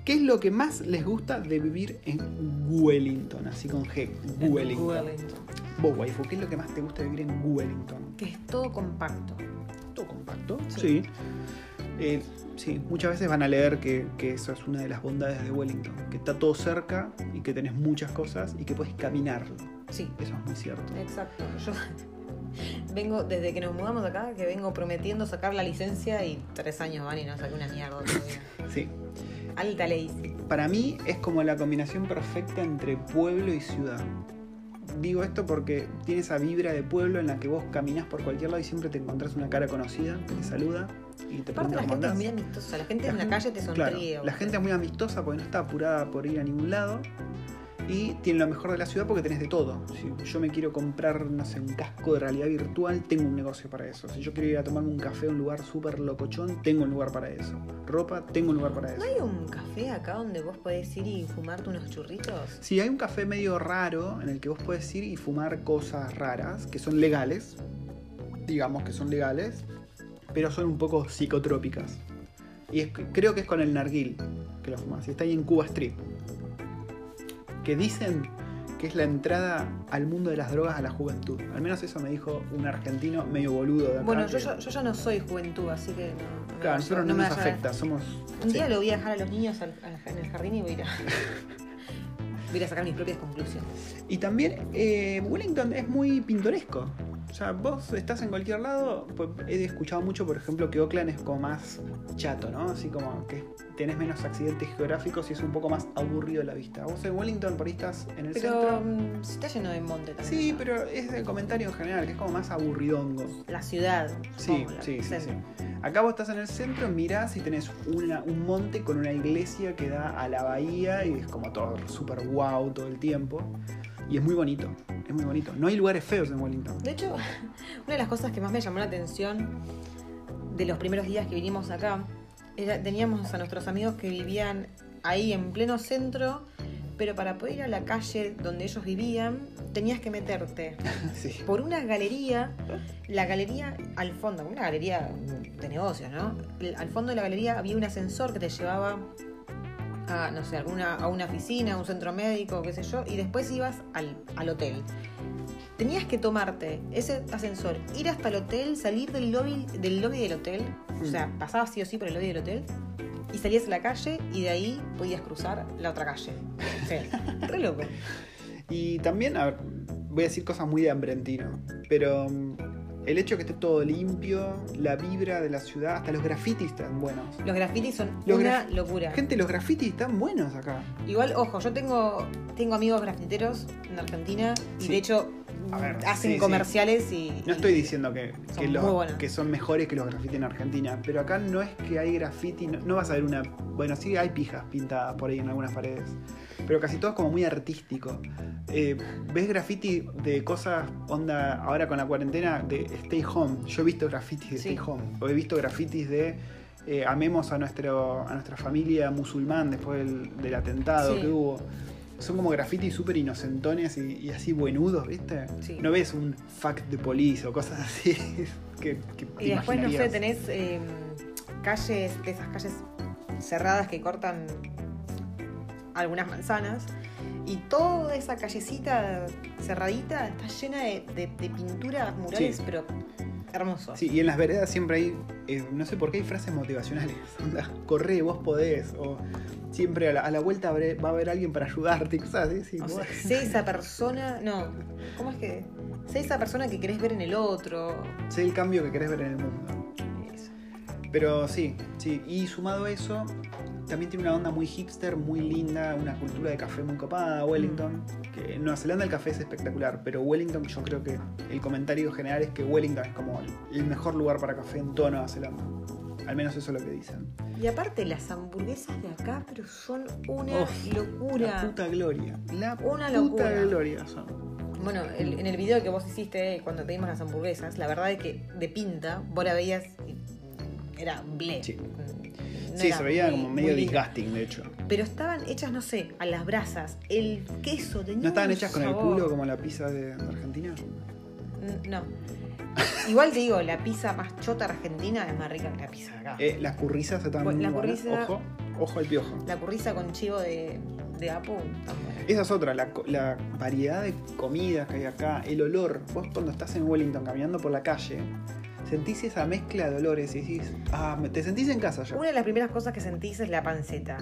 ¿qué es lo que más les gusta de vivir en Wellington? Así con G, Wellington. Wellington. Vos, waifu, ¿qué es lo que más te gusta de vivir en Wellington? Que es todo compacto. ¿Todo compacto? Sí. Sí. Eh, sí, muchas veces van a leer que, que eso es una de las bondades de Wellington, que está todo cerca y que tenés muchas cosas y que puedes caminarlo. Sí, Eso es muy cierto. exacto. Yo vengo, desde que nos mudamos acá, que vengo prometiendo sacar la licencia y tres años van y no saqué una mierda todavía. Sí. Alta ley. Para mí es como la combinación perfecta entre pueblo y ciudad. Digo esto porque tiene esa vibra de pueblo en la que vos caminás por cualquier lado y siempre te encontrás una cara conocida que te saluda y te Aparte pregunta la cómo gente es andás. muy amistosa, la gente La en la calle te Claro, sonríe. la gente es muy amistosa porque no está apurada por ir a ningún lado. Y tiene lo mejor de la ciudad porque tenés de todo. Si yo me quiero comprar, no sé, un casco de realidad virtual, tengo un negocio para eso. Si yo quiero ir a tomarme un café a un lugar súper locochón, tengo un lugar para eso. Ropa, tengo un lugar para eso. ¿No hay un café acá donde vos podés ir y fumarte unos churritos? Sí, hay un café medio raro en el que vos puedes ir y fumar cosas raras, que son legales, digamos que son legales, pero son un poco psicotrópicas. Y es- creo que es con el narguil que lo fumas. Y está ahí en Cuba Street. Que dicen que es la entrada al mundo de las drogas a la juventud. Al menos eso me dijo un argentino medio boludo de acá. Bueno, yo, ya- yo ya no soy juventud, así que no, no Claro, a nosotros no, me nos afecta, somos... Un día sí. lo voy a dejar a los niños al- al- en el jardín y voy a ir a, voy a sacar mis propias conclusiones. Y también eh, Wellington es muy pintoresco. O sea, vos estás en cualquier lado. Pues he escuchado mucho, por ejemplo, que Oakland es como más chato, ¿no? Así como que tenés menos accidentes geográficos y es un poco más aburrido la vista. Vos en Wellington por ahí estás en el Pero centro. mm, si está lleno de monte también. Sí, ¿no? pero es el comentario en general, que es como más aburridongo. La ciudad. Sí, la- sí, sí, sí. Acá vos estás en el centro, mirás y tenés una- un monte con una iglesia que da a la bahía y es como todo súper wow todo el tiempo. Y es muy bonito, es muy bonito. No hay lugares feos en Wellington. De hecho, una de las cosas que más me llamó la atención de los primeros días que vinimos acá, era, teníamos a nuestros amigos que vivían ahí en pleno centro, pero para poder ir a la calle donde ellos vivían, tenías que meterte Sí. por una galería, la galería al fondo, una galería de negocios, ¿no? Al fondo de la galería había un ascensor que te llevaba a, no sé, alguna, a una oficina, a un centro médico, qué sé yo, y después ibas al, al hotel. Tenías que tomarte ese ascensor, ir hasta el hotel, salir del lobby del, lobby del hotel, o sea, pasabas sí o sí por el lobby del hotel, y salías a la calle y de ahí podías cruzar la otra calle. Re loco. Y también, a ver, voy a decir cosas muy de hambrentino, pero mm, el hecho de que esté todo limpio, la vibra de la ciudad, hasta los grafitis están buenos. Los grafitis son Los una graf- locura. Gente, los grafitis están buenos acá. Igual, ojo, yo tengo, tengo amigos grafiteros en Argentina y Sí. de hecho A ver, hacen sí, sí. comerciales y. No estoy diciendo que, Son los- que son mejores que los grafitis en Argentina, pero acá no es que hay graffiti, no, no vas a ver una... Bueno, sí hay pijas pintadas por ahí en algunas paredes, pero casi todo es como muy artístico. Eh, ves graffiti de cosas, onda, ahora con la cuarentena, de Stay Home. Yo he visto grafitis de Sí. Stay Home, o he visto grafitis de... eh, amemos a, nuestro, a nuestra familia musulmán después del, del atentado Sí. que hubo. Son como grafitis súper inocentones y, y así buenudos, ¿viste? Sí. No ves un fuck de police o cosas así que, Y después, no sé, tenés eh, calles, de esas calles cerradas que cortan algunas manzanas. Y toda esa callecita cerradita está llena de, de- de pinturas murales, Sí. pero Hermoso. Sí, y en las veredas siempre hay, eh, no sé por qué hay frases motivacionales. Onda, corre, vos podés. O siempre a la, a la vuelta habré- va a haber alguien para ayudarte cosas así. sí, O sea, sé esa persona. No. ¿Cómo es que.? Sé esa persona que querés ver en el otro. sé el cambio que querés ver en el mundo. Eso. Pero sí, sí. Y sumado a eso, también tiene una onda muy hipster, muy linda, una cultura de café muy copada, Wellington. Que en Nueva Zelanda el café es espectacular, pero Wellington yo creo que el comentario general es que Wellington es como el mejor lugar para café en toda Nueva Zelanda. Al menos eso es lo que dicen. Y aparte, las hamburguesas de acá, pero son una Uf, locura. La puta gloria. La Una puta locura. gloria son. Bueno, el- en el video que vos hiciste cuando pedimos las hamburguesas, la verdad es que de pinta, vos la veías y era ble. Sí. No Sí, se veía muy- como medio disgusting, de hecho. Pero estaban hechas, no sé, a las brasas. El queso tenía ¿No estaban hechas con el culo como la pizza de, Argentina? No. Igual te digo, la pizza más chota argentina es más rica que la pizza de acá. Eh, las currizas están Bueno, muy la buenas. curriza- Ojo, ojo al piojo. La curriza con chivo de, de Apu. Esa es otra, la variedad de comidas que hay acá, el olor. Vos cuando estás en Wellington caminando por la calle, sentís esa mezcla de olores y decís, ah, te sentís en casa ya. Una de las primeras cosas que sentís es la panceta.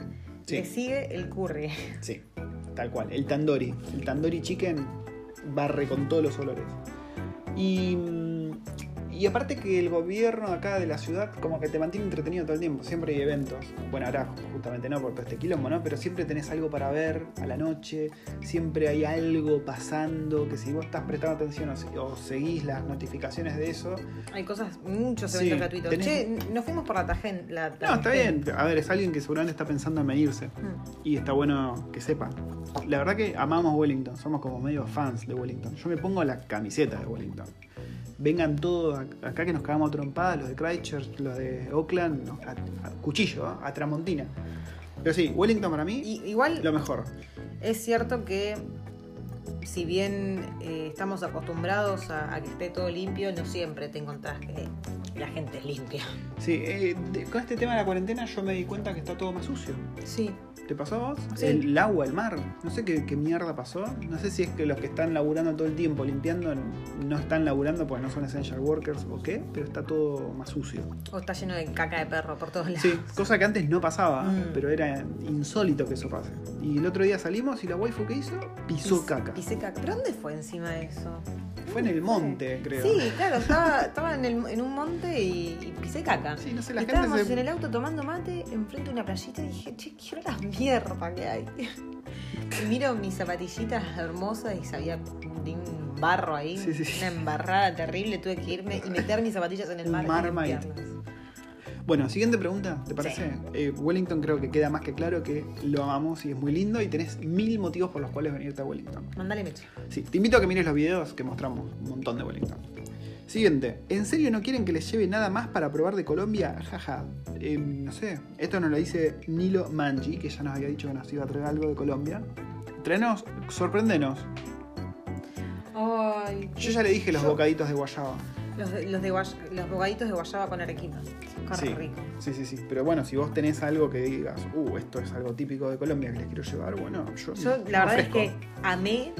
Sí. Le sigue el curry. Sí, tal cual. El tandoori. El tandoori chicken barre con todos los olores. Y, mm, y aparte que el gobierno acá de la ciudad como que te mantiene entretenido todo el tiempo. Siempre hay eventos. Bueno, ahora justamente no por todo este quilombo, ¿no? Pero siempre tenés algo para ver a la noche. Siempre hay algo pasando que si vos estás prestando atención o, o seguís las notificaciones de eso... Hay cosas, muchos Sí, eventos gratuitos. tenés- Che, nos fuimos por la Tajen. La No, está bien. A ver, es alguien que seguramente está pensando en venirse. Mm. Y está bueno que sepan. La verdad que amamos Wellington, somos como medio fans de Wellington. Yo me pongo la camiseta de Wellington. Vengan todos ac- acá que nos cagamos a trompadas, los de Christchurch, los de Oakland, no, a, a cuchillo, ¿eh? a Tramontina. Pero sí, Wellington para mí, Y, igual lo mejor. es cierto que si bien eh, estamos acostumbrados a, a que esté todo limpio, no siempre te encontrás que la gente es limpia. Sí, eh, con este tema de la cuarentena yo me di cuenta que está todo más sucio. Sí. ¿Te pasó a vos? Sí. El, el agua, el mar. No sé qué, qué mierda pasó. No sé si es que los que están laburando todo el tiempo limpiando no están laburando porque no son essential workers o qué, pero está todo más sucio. O está lleno de caca de perro por todos lados. Sí, cosa que antes no pasaba, Mm. pero era insólito que eso pase. Y el otro día salimos y la waifu que hizo pisó Pis- caca. Pisé ¿Pero dónde fue encima de eso? Fue en el monte, creo. Sí, claro, estaba, estaba en, el- en un monte y, y pisé caca. Sí, no sé, la Estábamos gente se... en el auto tomando mate enfrente de una playita y dije, che, quiero la mierda que hay. Y miro mis zapatillitas hermosas y sabía de un barro ahí, Sí, sí. una embarrada terrible. Tuve que irme y meter mis zapatillas en el mar. y Marmite. Bueno, siguiente pregunta, ¿te parece? Eh, Wellington creo que queda más que claro que lo amamos y es muy lindo y tenés mil motivos por los cuales venirte a Wellington. Mandale mecha. Sí, te invito a que mires los videos que mostramos un montón de Wellington. Siguiente, ¿en serio no quieren que les lleve nada más para probar de Colombia? Jaja, Eh, no sé, esto nos lo dice Nilo Manji, que ya nos había dicho que nos iba a traer algo de Colombia. Trenos, sorprendenos. Ay, Yo ya le dije los bocaditos de guayaba. Los, de- los, de guay- los bocaditos de guayaba con arequipa. Sí. rico. Sí, sí, sí. Pero bueno, si vos tenés algo que digas, uh, esto es algo típico de Colombia que les quiero llevar, bueno, yo. Yo la verdad es que amé,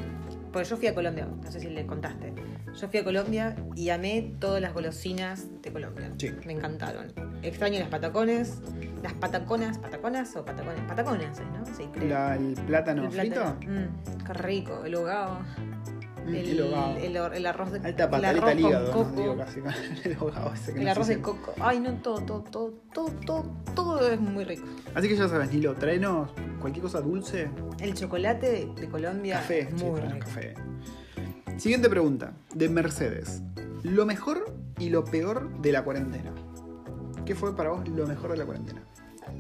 porque yo fui a Colombia, no sé si le contaste. Yo fui a Colombia y amé todas las golosinas de Colombia. Sí. Me encantaron. Extraño las patacones, las pataconas, pataconas o patacones, pataconas, ¿eh, ¿no? Sí, creo. La- el plátano El frito. plátano. Mm, qué rico, el hogado. El, el el el arroz de Alta el pataleta arroz al con hígado, coco. digo casi el El arroz de coco. Ay, no, todo, todo, todo, todo, todo, todo es muy rico. Así que ya sabes, Nilo, traenos cualquier cosa dulce, El chocolate de, de Colombia café, es muy rico. café. Siguiente pregunta, de Mercedes. Lo mejor y lo peor de la cuarentena. ¿Qué fue para vos lo mejor de la cuarentena?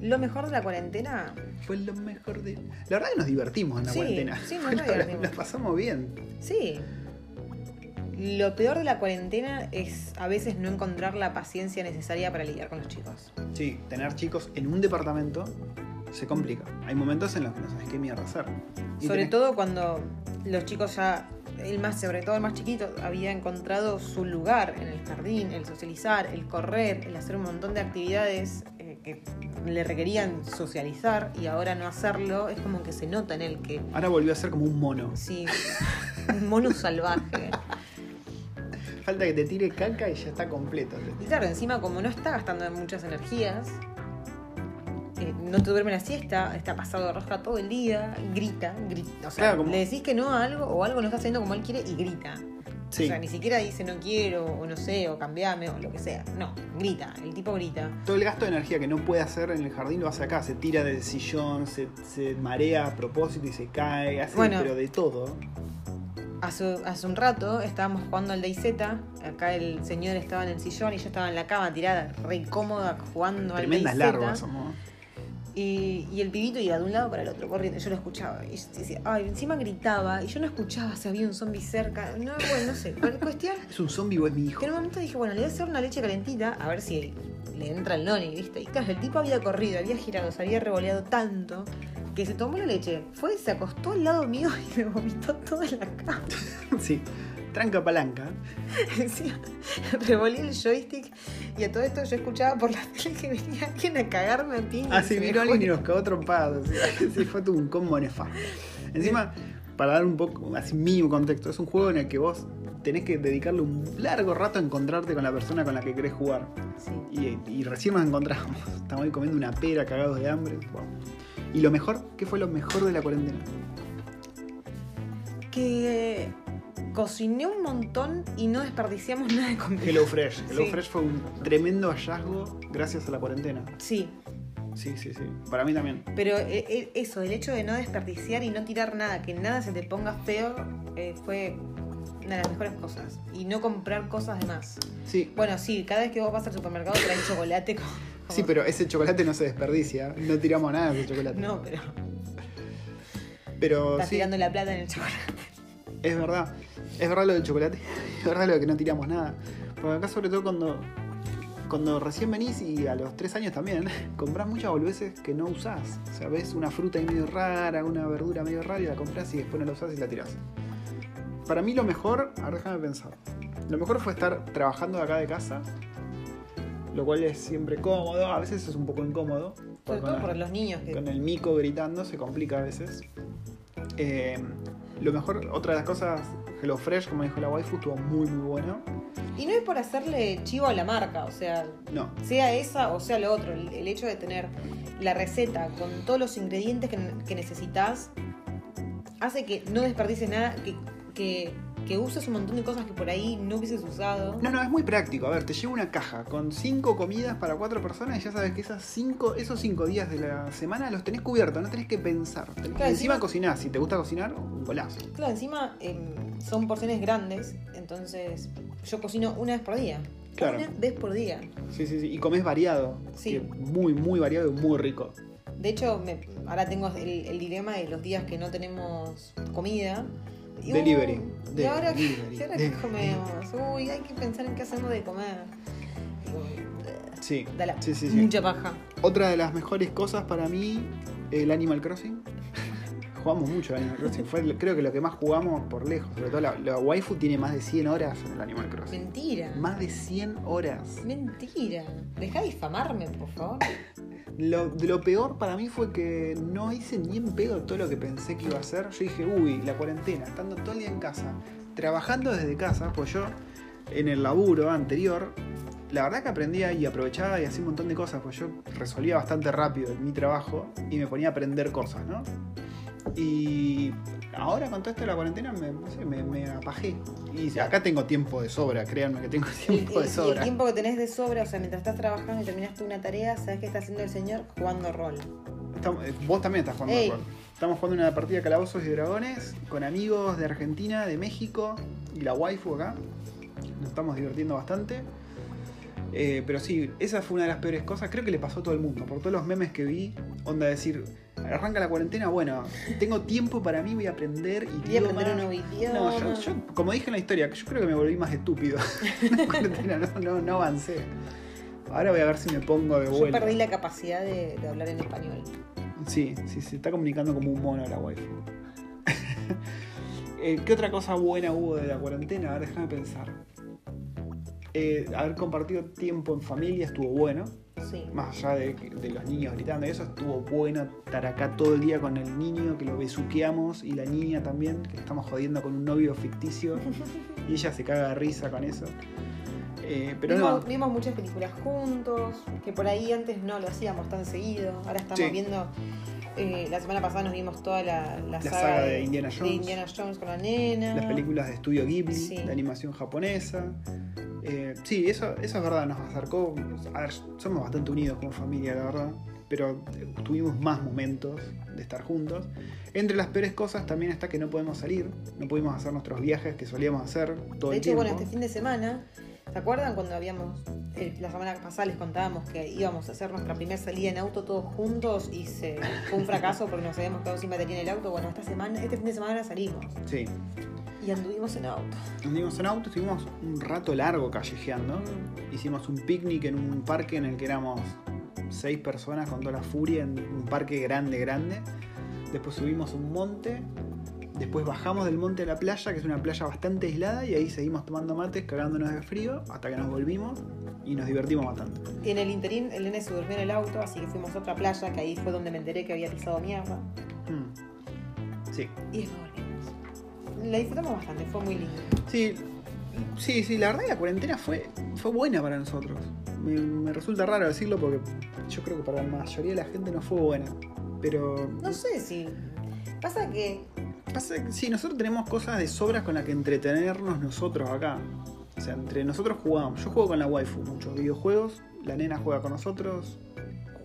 Lo mejor de la cuarentena Fue lo mejor de. La verdad que nos divertimos en la Sí, cuarentena. sí, nos La- la pasamos bien. Sí. Lo peor de la cuarentena es a veces no encontrar la paciencia necesaria para lidiar con los chicos. Sí, tener chicos en un departamento se complica. Hay momentos en los que no sabes qué mierda hacer. Y Sobre tenés- todo cuando los chicos ya, el más, sobre todo el más chiquito, había encontrado su lugar en el jardín, el socializar, el correr, el hacer un montón de actividades que le requerían socializar y ahora no hacerlo, es como que se nota en él que Ahora volvió a ser como un mono. sí, un mono salvaje. falta que te tire caca y ya está completo. Y claro, encima como no está gastando muchas energías, eh, no te duerme la siesta, está pasado de rosca todo el día, grita, grita. O sea, Claro, como- le decís que no a algo o algo no está haciendo como él quiere y grita. Sí. O sea, ni siquiera dice no quiero, o no sé, o cambiame, o lo que sea. No, grita, el tipo grita. Todo el gasto de energía que no puede hacer en el jardín lo hace acá. Se tira del sillón, se, se marea a propósito y se cae, hace Bueno. pero de todo. Hace, hace un rato estábamos jugando al DayZ, acá el señor estaba en el sillón y yo estaba en la cama tirada, re incómoda, jugando Tremendas al DayZ. larvas somos. Y, y el pibito iba de un lado para el otro, corriendo. Yo lo escuchaba. Y decía, ay, encima gritaba. Y yo no escuchaba si había un zombie cerca. No, bueno, no sé. Cuestión ¿Es un zombie o es mi hijo? que en un momento dije, bueno, le voy a hacer una leche calentita a ver si le entra el noni, ¿viste? Y claro, el tipo había corrido, había girado, se había revoleado tanto que se tomó la leche. Fue, se acostó al lado mío y me vomitó toda la cama. sí. Tranca palanca. Encima, revolví el joystick y a todo esto yo escuchaba por la tele que venía alguien a cagarme a piña. Así Se me vino alguien y nos cagó trompados. Sí, fue todo un combo nefasto. Encima, para dar un poco, así mínimo contexto, es un juego en el que vos tenés que dedicarle un largo rato a encontrarte con la persona con la que querés jugar. Sí. Y, y recién nos encontramos. Estamos ahí comiendo una pera cagados de hambre. Wow. Y lo mejor, ¿qué fue lo mejor de la cuarentena? que cociné un montón y no desperdiciamos nada de comida. Hello Fresh. Hello Sí. Fresh fue un tremendo hallazgo gracias a la cuarentena. Sí, Sí, sí, sí. Para mí también. pero eh, eh, eso, el hecho de no desperdiciar y no tirar nada, que nada se te ponga feo, eh, fue una de las mejores cosas. Y no comprar cosas de más. Sí. Bueno, sí, cada vez que vos vas al supermercado traes chocolate. Como, Sí, pero ese chocolate no se desperdicia. No tiramos nada de ese chocolate. No, pero Pero estás sí, tirando la plata en el chocolate. Es verdad. Es verdad lo del chocolate. Es verdad lo de que no tiramos nada. Porque acá sobre todo cuando, cuando recién venís y a los tres años también, comprás muchas boludeces que no usás. O sea, ves una fruta ahí medio rara, una verdura medio rara y la compras y después no la usás y la tirás. Para mí lo mejor, ahora déjame pensar. Lo mejor fue estar trabajando de acá de casa. Lo cual es siempre cómodo, a veces es un poco incómodo. Sobre todo por los niños que con el mico gritando se complica a veces. Eh, lo mejor, otra de las cosas, Hello Fresh, como dijo la waifu, estuvo muy muy bueno. Y no es por hacerle chivo a la marca, o sea, No, sea esa o sea lo otro. El, el hecho de tener la receta con todos los ingredientes que, que necesitas hace que no desperdices nada, que, que, que uses un montón de cosas que por ahí no hubieses usado. no, no, es muy práctico. A ver, te llevo una caja con cinco comidas para cuatro personas y ya sabes que esas cinco, esos cinco días de la semana los tenés cubiertos, no tenés que pensar. Tenés- Claro, encima encima- cocinás, si te gusta cocinar, un golazo. Claro, encima em, son porciones grandes, entonces yo cocino una vez por día. Claro. Una vez por día. Sí, sí, sí. Y comés variado. Sí. que muy, muy variado y muy rico. De hecho, me- ahora tengo el, el dilema de los días que no tenemos comida. Uh, Delivery. ¿Y ahora, qué- delivery. ¿y ahora De- qué comemos? Uy, hay que pensar en qué hacemos de comer. Sí. da la- Sí, sí, sí. mucha paja. Otra de las mejores cosas para mí, el Animal Crossing. Jugamos mucho al Animal Crossing. Fue creo que lo que más jugamos por lejos. Sobre todo la, la waifu tiene más de 100 horas en el Animal Crossing. Mentira. Más de 100 horas. Mentira. Deja de difamarme, por favor. Lo, peor para mí fue que no hice ni en pedo todo lo que pensé que iba a hacer. Yo dije, uy, la cuarentena, estando todo el día en casa, trabajando desde casa, pues yo en el laburo anterior, la verdad que aprendía y aprovechaba y hacía un montón de cosas, pues yo resolvía bastante rápido mi trabajo y me ponía a aprender cosas, ¿no? Y ahora con todo esto de la cuarentena me, no sé, me, me apajé. Y acá tengo tiempo de sobra, créanme que tengo tiempo de el- y el sobra. tiempo que tenés de sobra, o sea, mientras estás trabajando y terminaste una tarea, ¿sabes qué está haciendo el señor? Jugando rol. Estamos- eh, vos también estás jugando Ey. rol. Estamos jugando una partida de Calabozos y Dragones con amigos de Argentina, de México y la waifu acá. Nos estamos divirtiendo bastante. Eh, pero sí, esa fue una de las peores cosas. Creo que le pasó a todo el mundo. Por todos los memes que vi, onda decir, arranca la cuarentena, bueno, tengo tiempo para mí, voy a aprender Voy a aprender un nuevo idioma. No, yo, yo, como dije en la historia, yo creo que me volví más estúpido. En la cuarentena no, no, no avancé. Ahora voy a ver si me pongo de Yo vuelta. perdí la capacidad de, de hablar en español. Sí, sí, se está comunicando como un mono la waifu. Eh, ¿Qué otra cosa buena hubo de la cuarentena? A ver, déjame pensar. Eh, haber compartido tiempo en familia estuvo bueno. Sí. Más allá de, de los niños gritando y eso, estuvo bueno estar acá todo el día con el niño, que lo besuqueamos, y la niña también, que estamos jodiendo con un novio ficticio, y ella se caga de risa con eso. Eh, pero vimos, no, vimos muchas películas juntos, que por ahí antes no lo hacíamos tan seguido. Ahora estamos Sí. viendo. eh, la semana pasada nos vimos toda la, la saga, saga de Indiana Jones. Indiana Jones con la nena. las películas de estudio Ghibli, Sí. de animación japonesa. Eh, sí, eso, eso es verdad, nos acercó. A ver, somos bastante unidos como familia, la verdad. Pero tuvimos más momentos de estar juntos. Entre las peores cosas también está que no podemos salir, no pudimos hacer nuestros viajes que solíamos hacer todo De el hecho, tiempo. bueno, este fin de semana, ¿se acuerdan cuando habíamos, eh, la semana pasada les contábamos que íbamos a hacer nuestra primera salida en auto todos juntos y se, fue un fracaso porque nos habíamos quedado sin batería en el auto? Bueno, esta semana, este fin de semana salimos Sí, y anduvimos en auto. anduvimos en auto, estuvimos un rato largo callejeando. Hicimos un picnic en un parque en el que éramos seis personas con toda la furia, en un parque grande, grande. Después subimos un monte. Después bajamos del monte a la playa, que es una playa bastante aislada, y ahí seguimos tomando mates, cagándonos de frío, hasta que nos volvimos y nos divertimos bastante. Y en el interín, el nene se durmió en el auto, así que fuimos a otra playa, que ahí fue donde me enteré que había pisado mierda. Mm. Sí. Y después volvimos. La disfrutamos bastante, fue muy lindo. Sí, sí, sí, la verdad que la cuarentena fue, fue buena para nosotros. Me, me resulta raro decirlo porque yo creo que para la mayoría de la gente no fue buena. Pero No sé si. Pasa que. pasa que sí, nosotros tenemos cosas de sobras con las que entretenernos nosotros acá. O sea, entre nosotros jugamos. Yo juego con la waifu muchos videojuegos, la nena juega con nosotros,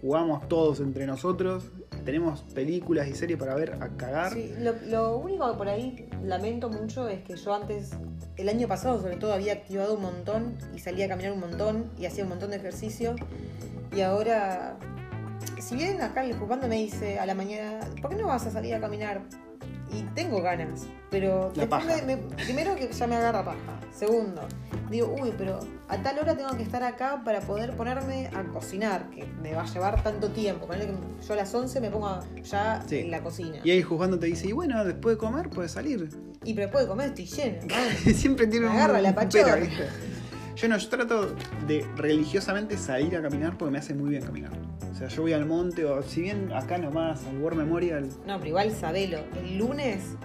jugamos todos entre nosotros, tenemos películas y series para ver a cagar. Sí, lo, único que por ahí lamento mucho es que yo antes, el año pasado sobre todo, había activado un montón y salía a caminar un montón y hacía un montón de ejercicio. Y ahora, si bien acá el juzgando me dice a la mañana, ¿por qué no vas a salir a caminar? Y tengo ganas, pero La paja. me- me- primero que ya me agarra paja. Segundo, digo, uy, pero a tal hora tengo que estar acá para poder ponerme a cocinar, que me va a llevar tanto tiempo. Que yo a las 11 me pongo ya Sí. en la cocina. Y ahí jugando te dice, y bueno, después de comer puedes salir. Y pero después de comer estoy llena. man. Siempre tiene Me un, agarra la pachorra. Yo no, yo trato de religiosamente salir a caminar porque me hace muy bien caminar. Sea, yo voy al monte o si bien acá nomás, al War Memorial, No, pero igual sabelo. El lunes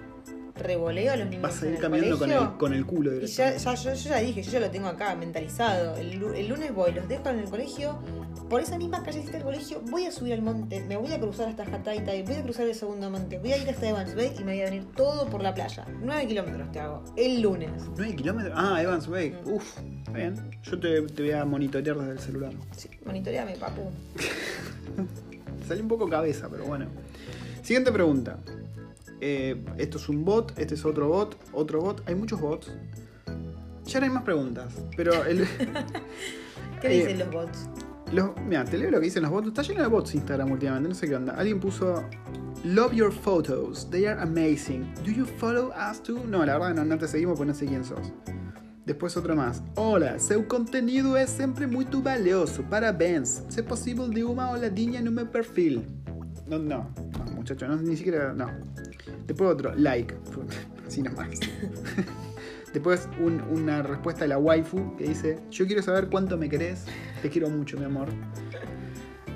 revoleo a los niños vas a ir caminando con el, con el culo Y ya, ya, yo, yo ya dije, yo ya lo tengo acá mentalizado. El, lu- el lunes voy, los dejo en el colegio. Por esa misma callecita del colegio voy a subir al monte, me voy a cruzar hasta Jataita, voy a cruzar el segundo monte, voy a ir hasta Evans Bay y me voy a venir todo por la playa. 9 kilómetros te hago, el lunes. 9 kilómetros. Ah, Evans Bay. Mm. Uf, está bien. Yo te, te voy a monitorear desde el celular. Sí, monitoreame, papu. Salí un poco cabeza, pero bueno. Siguiente pregunta. Eh, esto es un bot, este es otro bot, otro bot. Hay muchos bots. Ya no hay más preguntas. Pero el, ¿Qué Eh, dicen los bots? los, mira, te leo lo que dicen los bots. Está lleno de bots Instagram últimamente, no sé qué onda. Alguien puso Love your photos, they are amazing. Do you follow us too? No, la verdad no, no te seguimos porque no sé quién sos. Después otro más. Hola, seu conteúdo é sempre muito valioso. Parabéns. Se possível, de uma olhadinha no meu perfil. No, no, no, muchacho, no, ni siquiera. No. Después otro, like. Así nomás. Después un- una respuesta de la waifu que dice: Yo quiero saber cuánto me querés. Te quiero mucho, mi amor.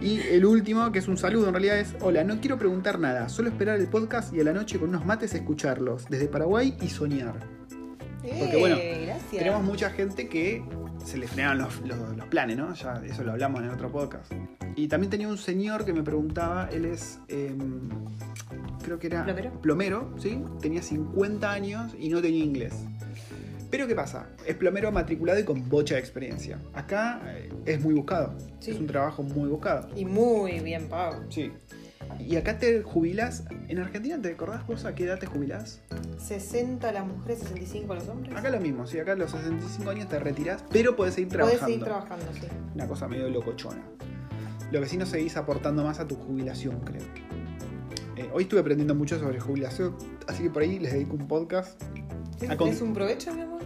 Y el último, que es un saludo en realidad, es: Hola, no quiero preguntar nada, solo esperar el podcast y a la noche con unos mates escucharlos. Desde Paraguay y soñar. Porque, bueno, Eh, gracias. Tenemos mucha gente que se le frenaron los, los- los planes, ¿no? Ya eso lo hablamos en otro podcast. Y también tenía un señor que me preguntaba, él es, em, creo que era ¿Plomero? ¿sí? Tenía 50 años y no tenía inglés. Pero ¿qué pasa? Es plomero matriculado y con bocha de experiencia. Acá eh, es muy buscado. Sí. Es un trabajo muy buscado. Y muy bien pago. Sí. Y acá te jubilás. En Argentina, ¿te acordás vos a qué edad te jubilás? 60 las mujeres, 65 los hombres. Acá lo mismo, sí, acá a los 65 años te retirás, pero podés seguir Podés trabajando. seguir trabajando, sí. Una cosa medio locochona. Lo que sí no seguís aportando más a tu jubilación, creo. Eh, hoy estuve aprendiendo mucho sobre jubilación, así que por ahí les dedico un podcast. A con- ¿Es un provecho, mi amor?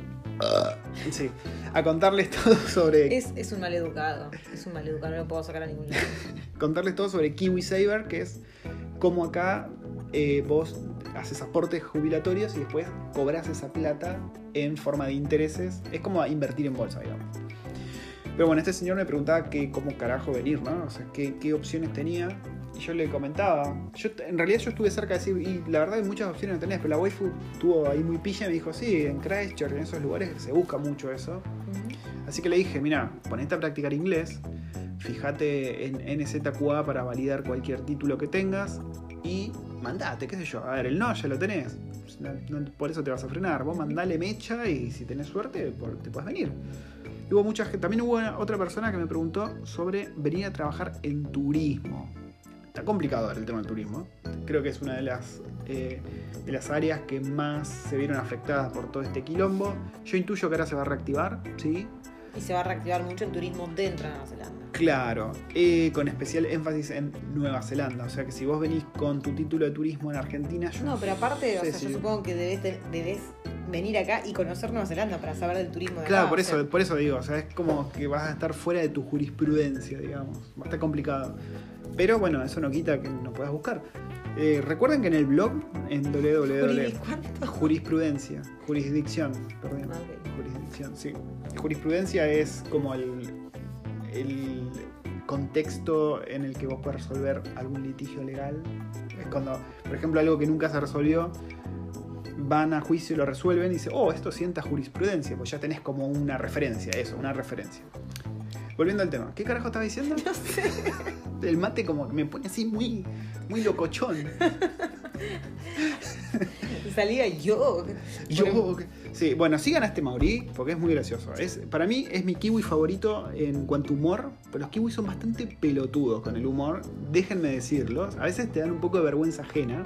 Sí, a contarles todo sobre. Es, es un maleducado. Es un maleducado, no lo puedo sacar a ningún lado. Contarles todo sobre Kiwi Saver, que es cómo acá eh, vos haces aportes jubilatorios y después cobras esa plata en forma de intereses. Es como invertir en bolsa, digamos. Pero bueno, este señor me preguntaba que cómo carajo venir, ¿no? O sea, qué, qué opciones tenía. Y yo le comentaba. Yo, en realidad yo estuve cerca de decir, y la verdad hay muchas opciones no tenés, pero la waifu estuvo ahí muy pilla y me dijo, sí, en Christchurch, en esos lugares se busca mucho eso. Así que le dije, mira, ponete a practicar inglés, fíjate en NZQA para validar cualquier título que tengas y mandate, qué sé yo. A ver, el no ya lo tenés. No- no- por eso te vas a frenar. Vos mandale mecha y si tenés suerte, por- te puedes venir. Y hubo mucha gente. También hubo una- otra persona que me preguntó sobre venir a trabajar en turismo. Está complicado el tema del turismo. Creo que es una de las, eh, de las áreas que más se vieron afectadas por todo este quilombo. Yo intuyo que ahora se va a reactivar, ¿sí? Y se va a reactivar mucho el turismo dentro de Nueva Zelanda. Claro, eh, con especial énfasis en Nueva Zelanda. O sea que si vos venís con tu título de turismo en Argentina, yo No, pero aparte, o sé sea, si- yo supongo que debes, debes venir acá y conocer Nueva Zelanda para saber del turismo de Claro, acá, por eso, sea, por eso digo, o sea, es como que vas a estar fuera de tu jurisprudencia, digamos. Va a estar complicado. Pero bueno, eso no quita que no puedas buscar. Eh, recuerden que en el blog, en www. Jurisprudencia, jurisdicción, perdón. Ah. Jurisdicción, sí. Jurisprudencia es como el, el contexto en el que vos puedes resolver algún litigio legal. Es cuando, por ejemplo, algo que nunca se resolvió, van a juicio y lo resuelven y dicen, oh, esto sienta jurisprudencia, pues ya tenés como una referencia, eso, una referencia. Volviendo al tema, ¿qué carajo estaba diciendo? No sé. El mate como que me pone así muy, muy locochón. Salía yo. Yo, sí, bueno, sí ganaste Mauri, porque es muy gracioso. Es, para mí es mi kiwi favorito en cuanto a humor, pero los kiwis son bastante pelotudos con el humor, déjenme decirlos. A veces te dan un poco de vergüenza ajena.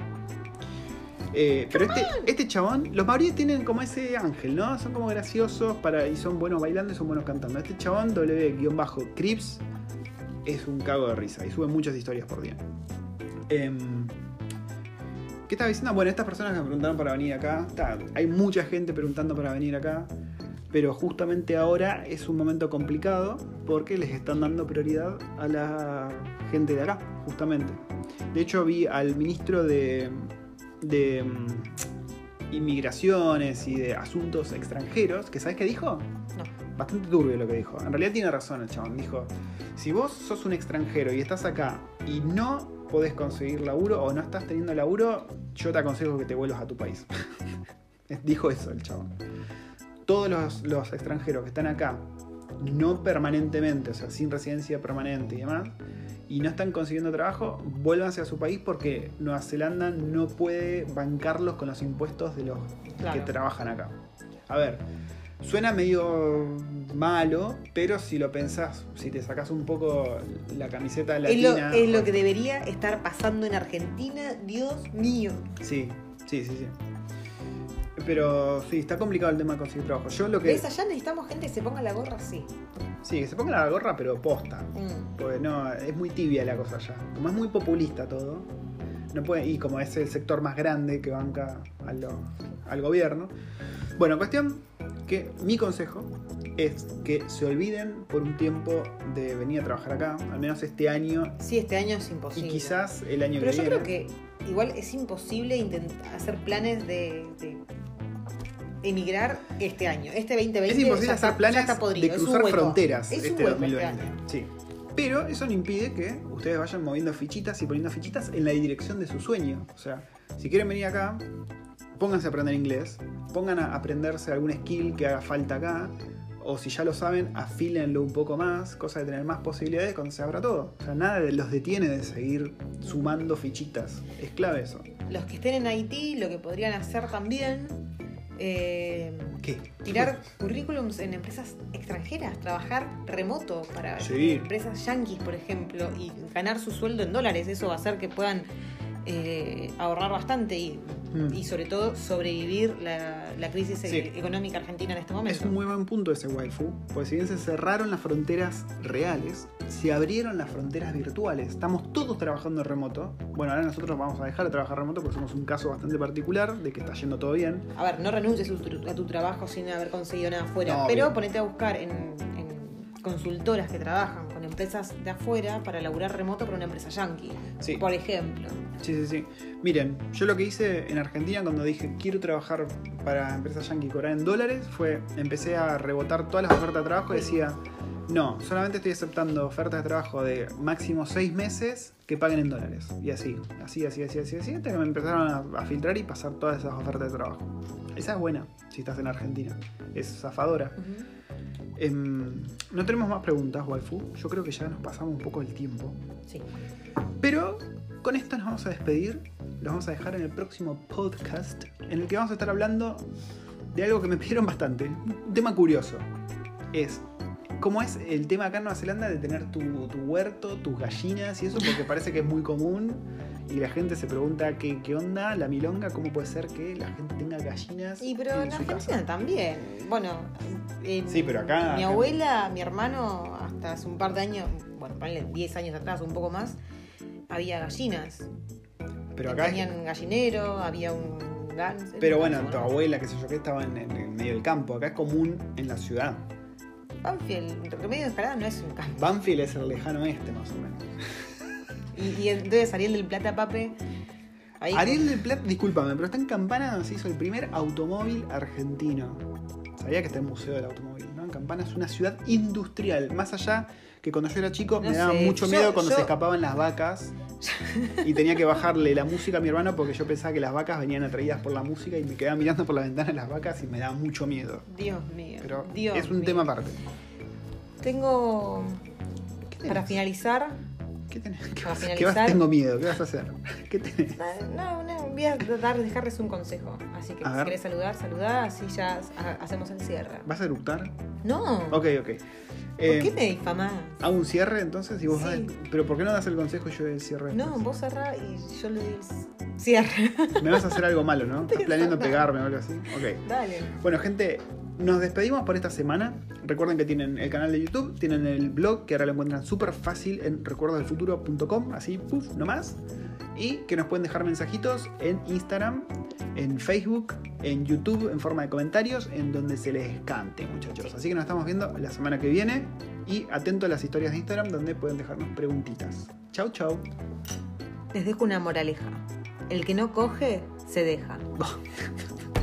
Eh, pero este, este chabón, los maoríes tienen como ese ángel, ¿no? Son como graciosos para, y son buenos bailando y son buenos cantando. Este chabón, W-Crips, es un cago de risa y sube muchas historias por día. Em, ¿Qué estaba diciendo? Bueno, estas personas que me preguntaron para venir acá, hay mucha gente preguntando para venir acá, pero justamente ahora es un momento complicado porque les están dando prioridad a la gente de acá, justamente. De hecho, vi al ministro de, de mm, Inmigraciones y de Asuntos Extranjeros, que ¿sabes qué dijo? No. Bastante turbio lo que dijo. En realidad tiene razón el chabón. Dijo, si vos sos un extranjero y estás acá y no podés conseguir laburo o no estás teniendo laburo, yo te aconsejo que te vuelvas a tu país. Dijo eso el chabón. Todos los, los extranjeros que están acá, no permanentemente, o sea, sin residencia permanente y demás, y no están consiguiendo trabajo, vuélvanse a su país porque Nueva Zelanda no puede bancarlos con los impuestos de los Claro. que trabajan acá. A ver, suena medio malo, pero si lo pensás, si te sacás un poco la camiseta Es lo, latina. es lo que debería estar pasando en Argentina, Dios mío. Sí, sí, sí, sí. Pero sí, está complicado el tema de conseguir trabajo. Yo lo que. ¿Ves? Allá necesitamos gente que se ponga la gorra así. Sí, que se ponga la gorra, pero posta. Mm. Porque no, es muy tibia la cosa allá. Como es muy populista todo, no puede, y como es el sector más grande que banca a lo- al gobierno. Bueno, cuestión que mi consejo es que se olviden por un tiempo de venir a trabajar acá, al menos este año Sí, este año es y imposible. quizás el año Pero que yo viene. creo que igual es imposible intentar hacer planes de, de emigrar este año. Este 2020 Es imposible hacer planes de cruzar fronteras Es este hueco 2020. este sí. Pero eso no impide que ustedes vayan moviendo fichitas y poniendo fichitas en la dirección de su sueño. O sea, si quieren venir acá, pónganse a aprender inglés, pongan a aprenderse algún skill que haga falta acá, o si ya lo saben, afílenlo un poco más, cosa de tener más posibilidades cuando se abra todo. O sea, nada los detiene de seguir sumando fichitas. Es clave eso. Los que estén en Haití, lo que podrían hacer también, eh, ¿Qué? tirar currículums en empresas extranjeras, trabajar remoto para Sí. empresas yanquis, por ejemplo, y ganar su sueldo en dólares. Eso va a hacer que puedan eh, ahorrar bastante y, Mm. y sobre todo sobrevivir la, la crisis Sí. e- económica argentina en este momento. Es un muy buen punto ese waifu, pues si bien se cerraron las fronteras reales, se abrieron las fronteras virtuales. Estamos todos trabajando en remoto. Bueno, ahora nosotros vamos a dejar de trabajar remoto porque somos un caso bastante particular de que está yendo todo bien. A ver, no renuncies a tu, a tu trabajo sin haber conseguido nada afuera, No, pero obvio. ponete a buscar en consultoras que trabajan con empresas de afuera para laburar remoto para una empresa yankee, Sí. por ejemplo. Sí, sí, sí. Miren, yo lo que hice en Argentina cuando dije quiero trabajar para empresas yankee y cobrar en dólares fue empecé a rebotar todas las ofertas de trabajo y decía No, solamente estoy aceptando ofertas de trabajo de máximo seis meses que paguen en dólares. Y así, así, así, así, así, así, hasta que me empezaron a, a filtrar y pasar todas esas ofertas de trabajo. Esa es buena, si estás en Argentina. Es zafadora. Em, no tenemos más preguntas, waifu. Yo creo que ya nos pasamos un poco el tiempo. Sí. Pero con esto nos vamos a despedir. Los vamos a dejar en el próximo podcast. En el que vamos a estar hablando de algo que me pidieron bastante. Un tema curioso. Es. ¿Cómo es el tema acá en Nueva Zelanda de tener tu, tu huerto, tus gallinas y eso? Porque parece que es muy común y la gente se pregunta qué, qué onda, la milonga, cómo puede ser que la gente tenga gallinas Y pero en Argentina casa. también. Bueno, eh, Sí, pero acá- Mi acá- abuela, mi hermano, hasta hace un par de años, bueno, ponle 10 años atrás, un poco más, había gallinas. Pero acá es- Tenían gallinero, había un gans. Pero bueno, ¿no? tu abuela, qué sé yo, que estaba en, en- en medio del campo. Acá es común en la ciudad. Banfield, Remedio de Escalada no es un campo. Banfield es el lejano oeste, más o menos. Y, y entonces Ariel del Plata Pape. Ahí Ariel del Plata, discúlpame, pero está en Campana donde se hizo el primer automóvil argentino. Sabía que está el Museo del Automóvil, ¿no? En Campana es una ciudad industrial. Más allá que cuando yo era chico me daba sé, mucho yo- miedo cuando yo- se escapaban las vacas y tenía que bajarle la música a mi hermano porque yo pensaba que las vacas venían atraídas por la música y me quedaba mirando por la ventana las vacas y me daba mucho miedo. Dios mío. Pero Dios es un mío. tema aparte. Tengo. ¿Qué? Para finalizar. ¿Qué tenés? ¿Qué Para vas, qué finalizar- vas- Tengo miedo, ¿qué vas a hacer? ¿Qué tenés? No, no, voy a dar, dejarles un consejo. Así que A si ver. querés saludar, saludá, así ya ha- hacemos el cierre. ¿Vas a eructar? No. Ok, ok. ¿Por Eh, qué me difamás? ¿Hago un cierre entonces? Y vos Sí. ¿Pero por qué no das el consejo y yo el cierre? No, vos cerrá y yo le doy el cierre. Me vas a hacer algo malo, ¿no? ¿Estás planeando pegarme o algo así? Ok. Dale. Bueno, gente, nos despedimos por esta semana. Recuerden que tienen el canal de YouTube, tienen el blog, que ahora lo encuentran súper fácil en recuerdosdelfuturo.com, así, puff, nomás. Y que nos pueden dejar mensajitos en Instagram, en Facebook, en YouTube, en forma de comentarios, en donde se les cante, muchachos. Así que nos estamos viendo la semana que viene. Y atento a las historias de Instagram, donde pueden dejarnos preguntitas. Chau, chau. Les dejo una moraleja. El que no coge, se deja.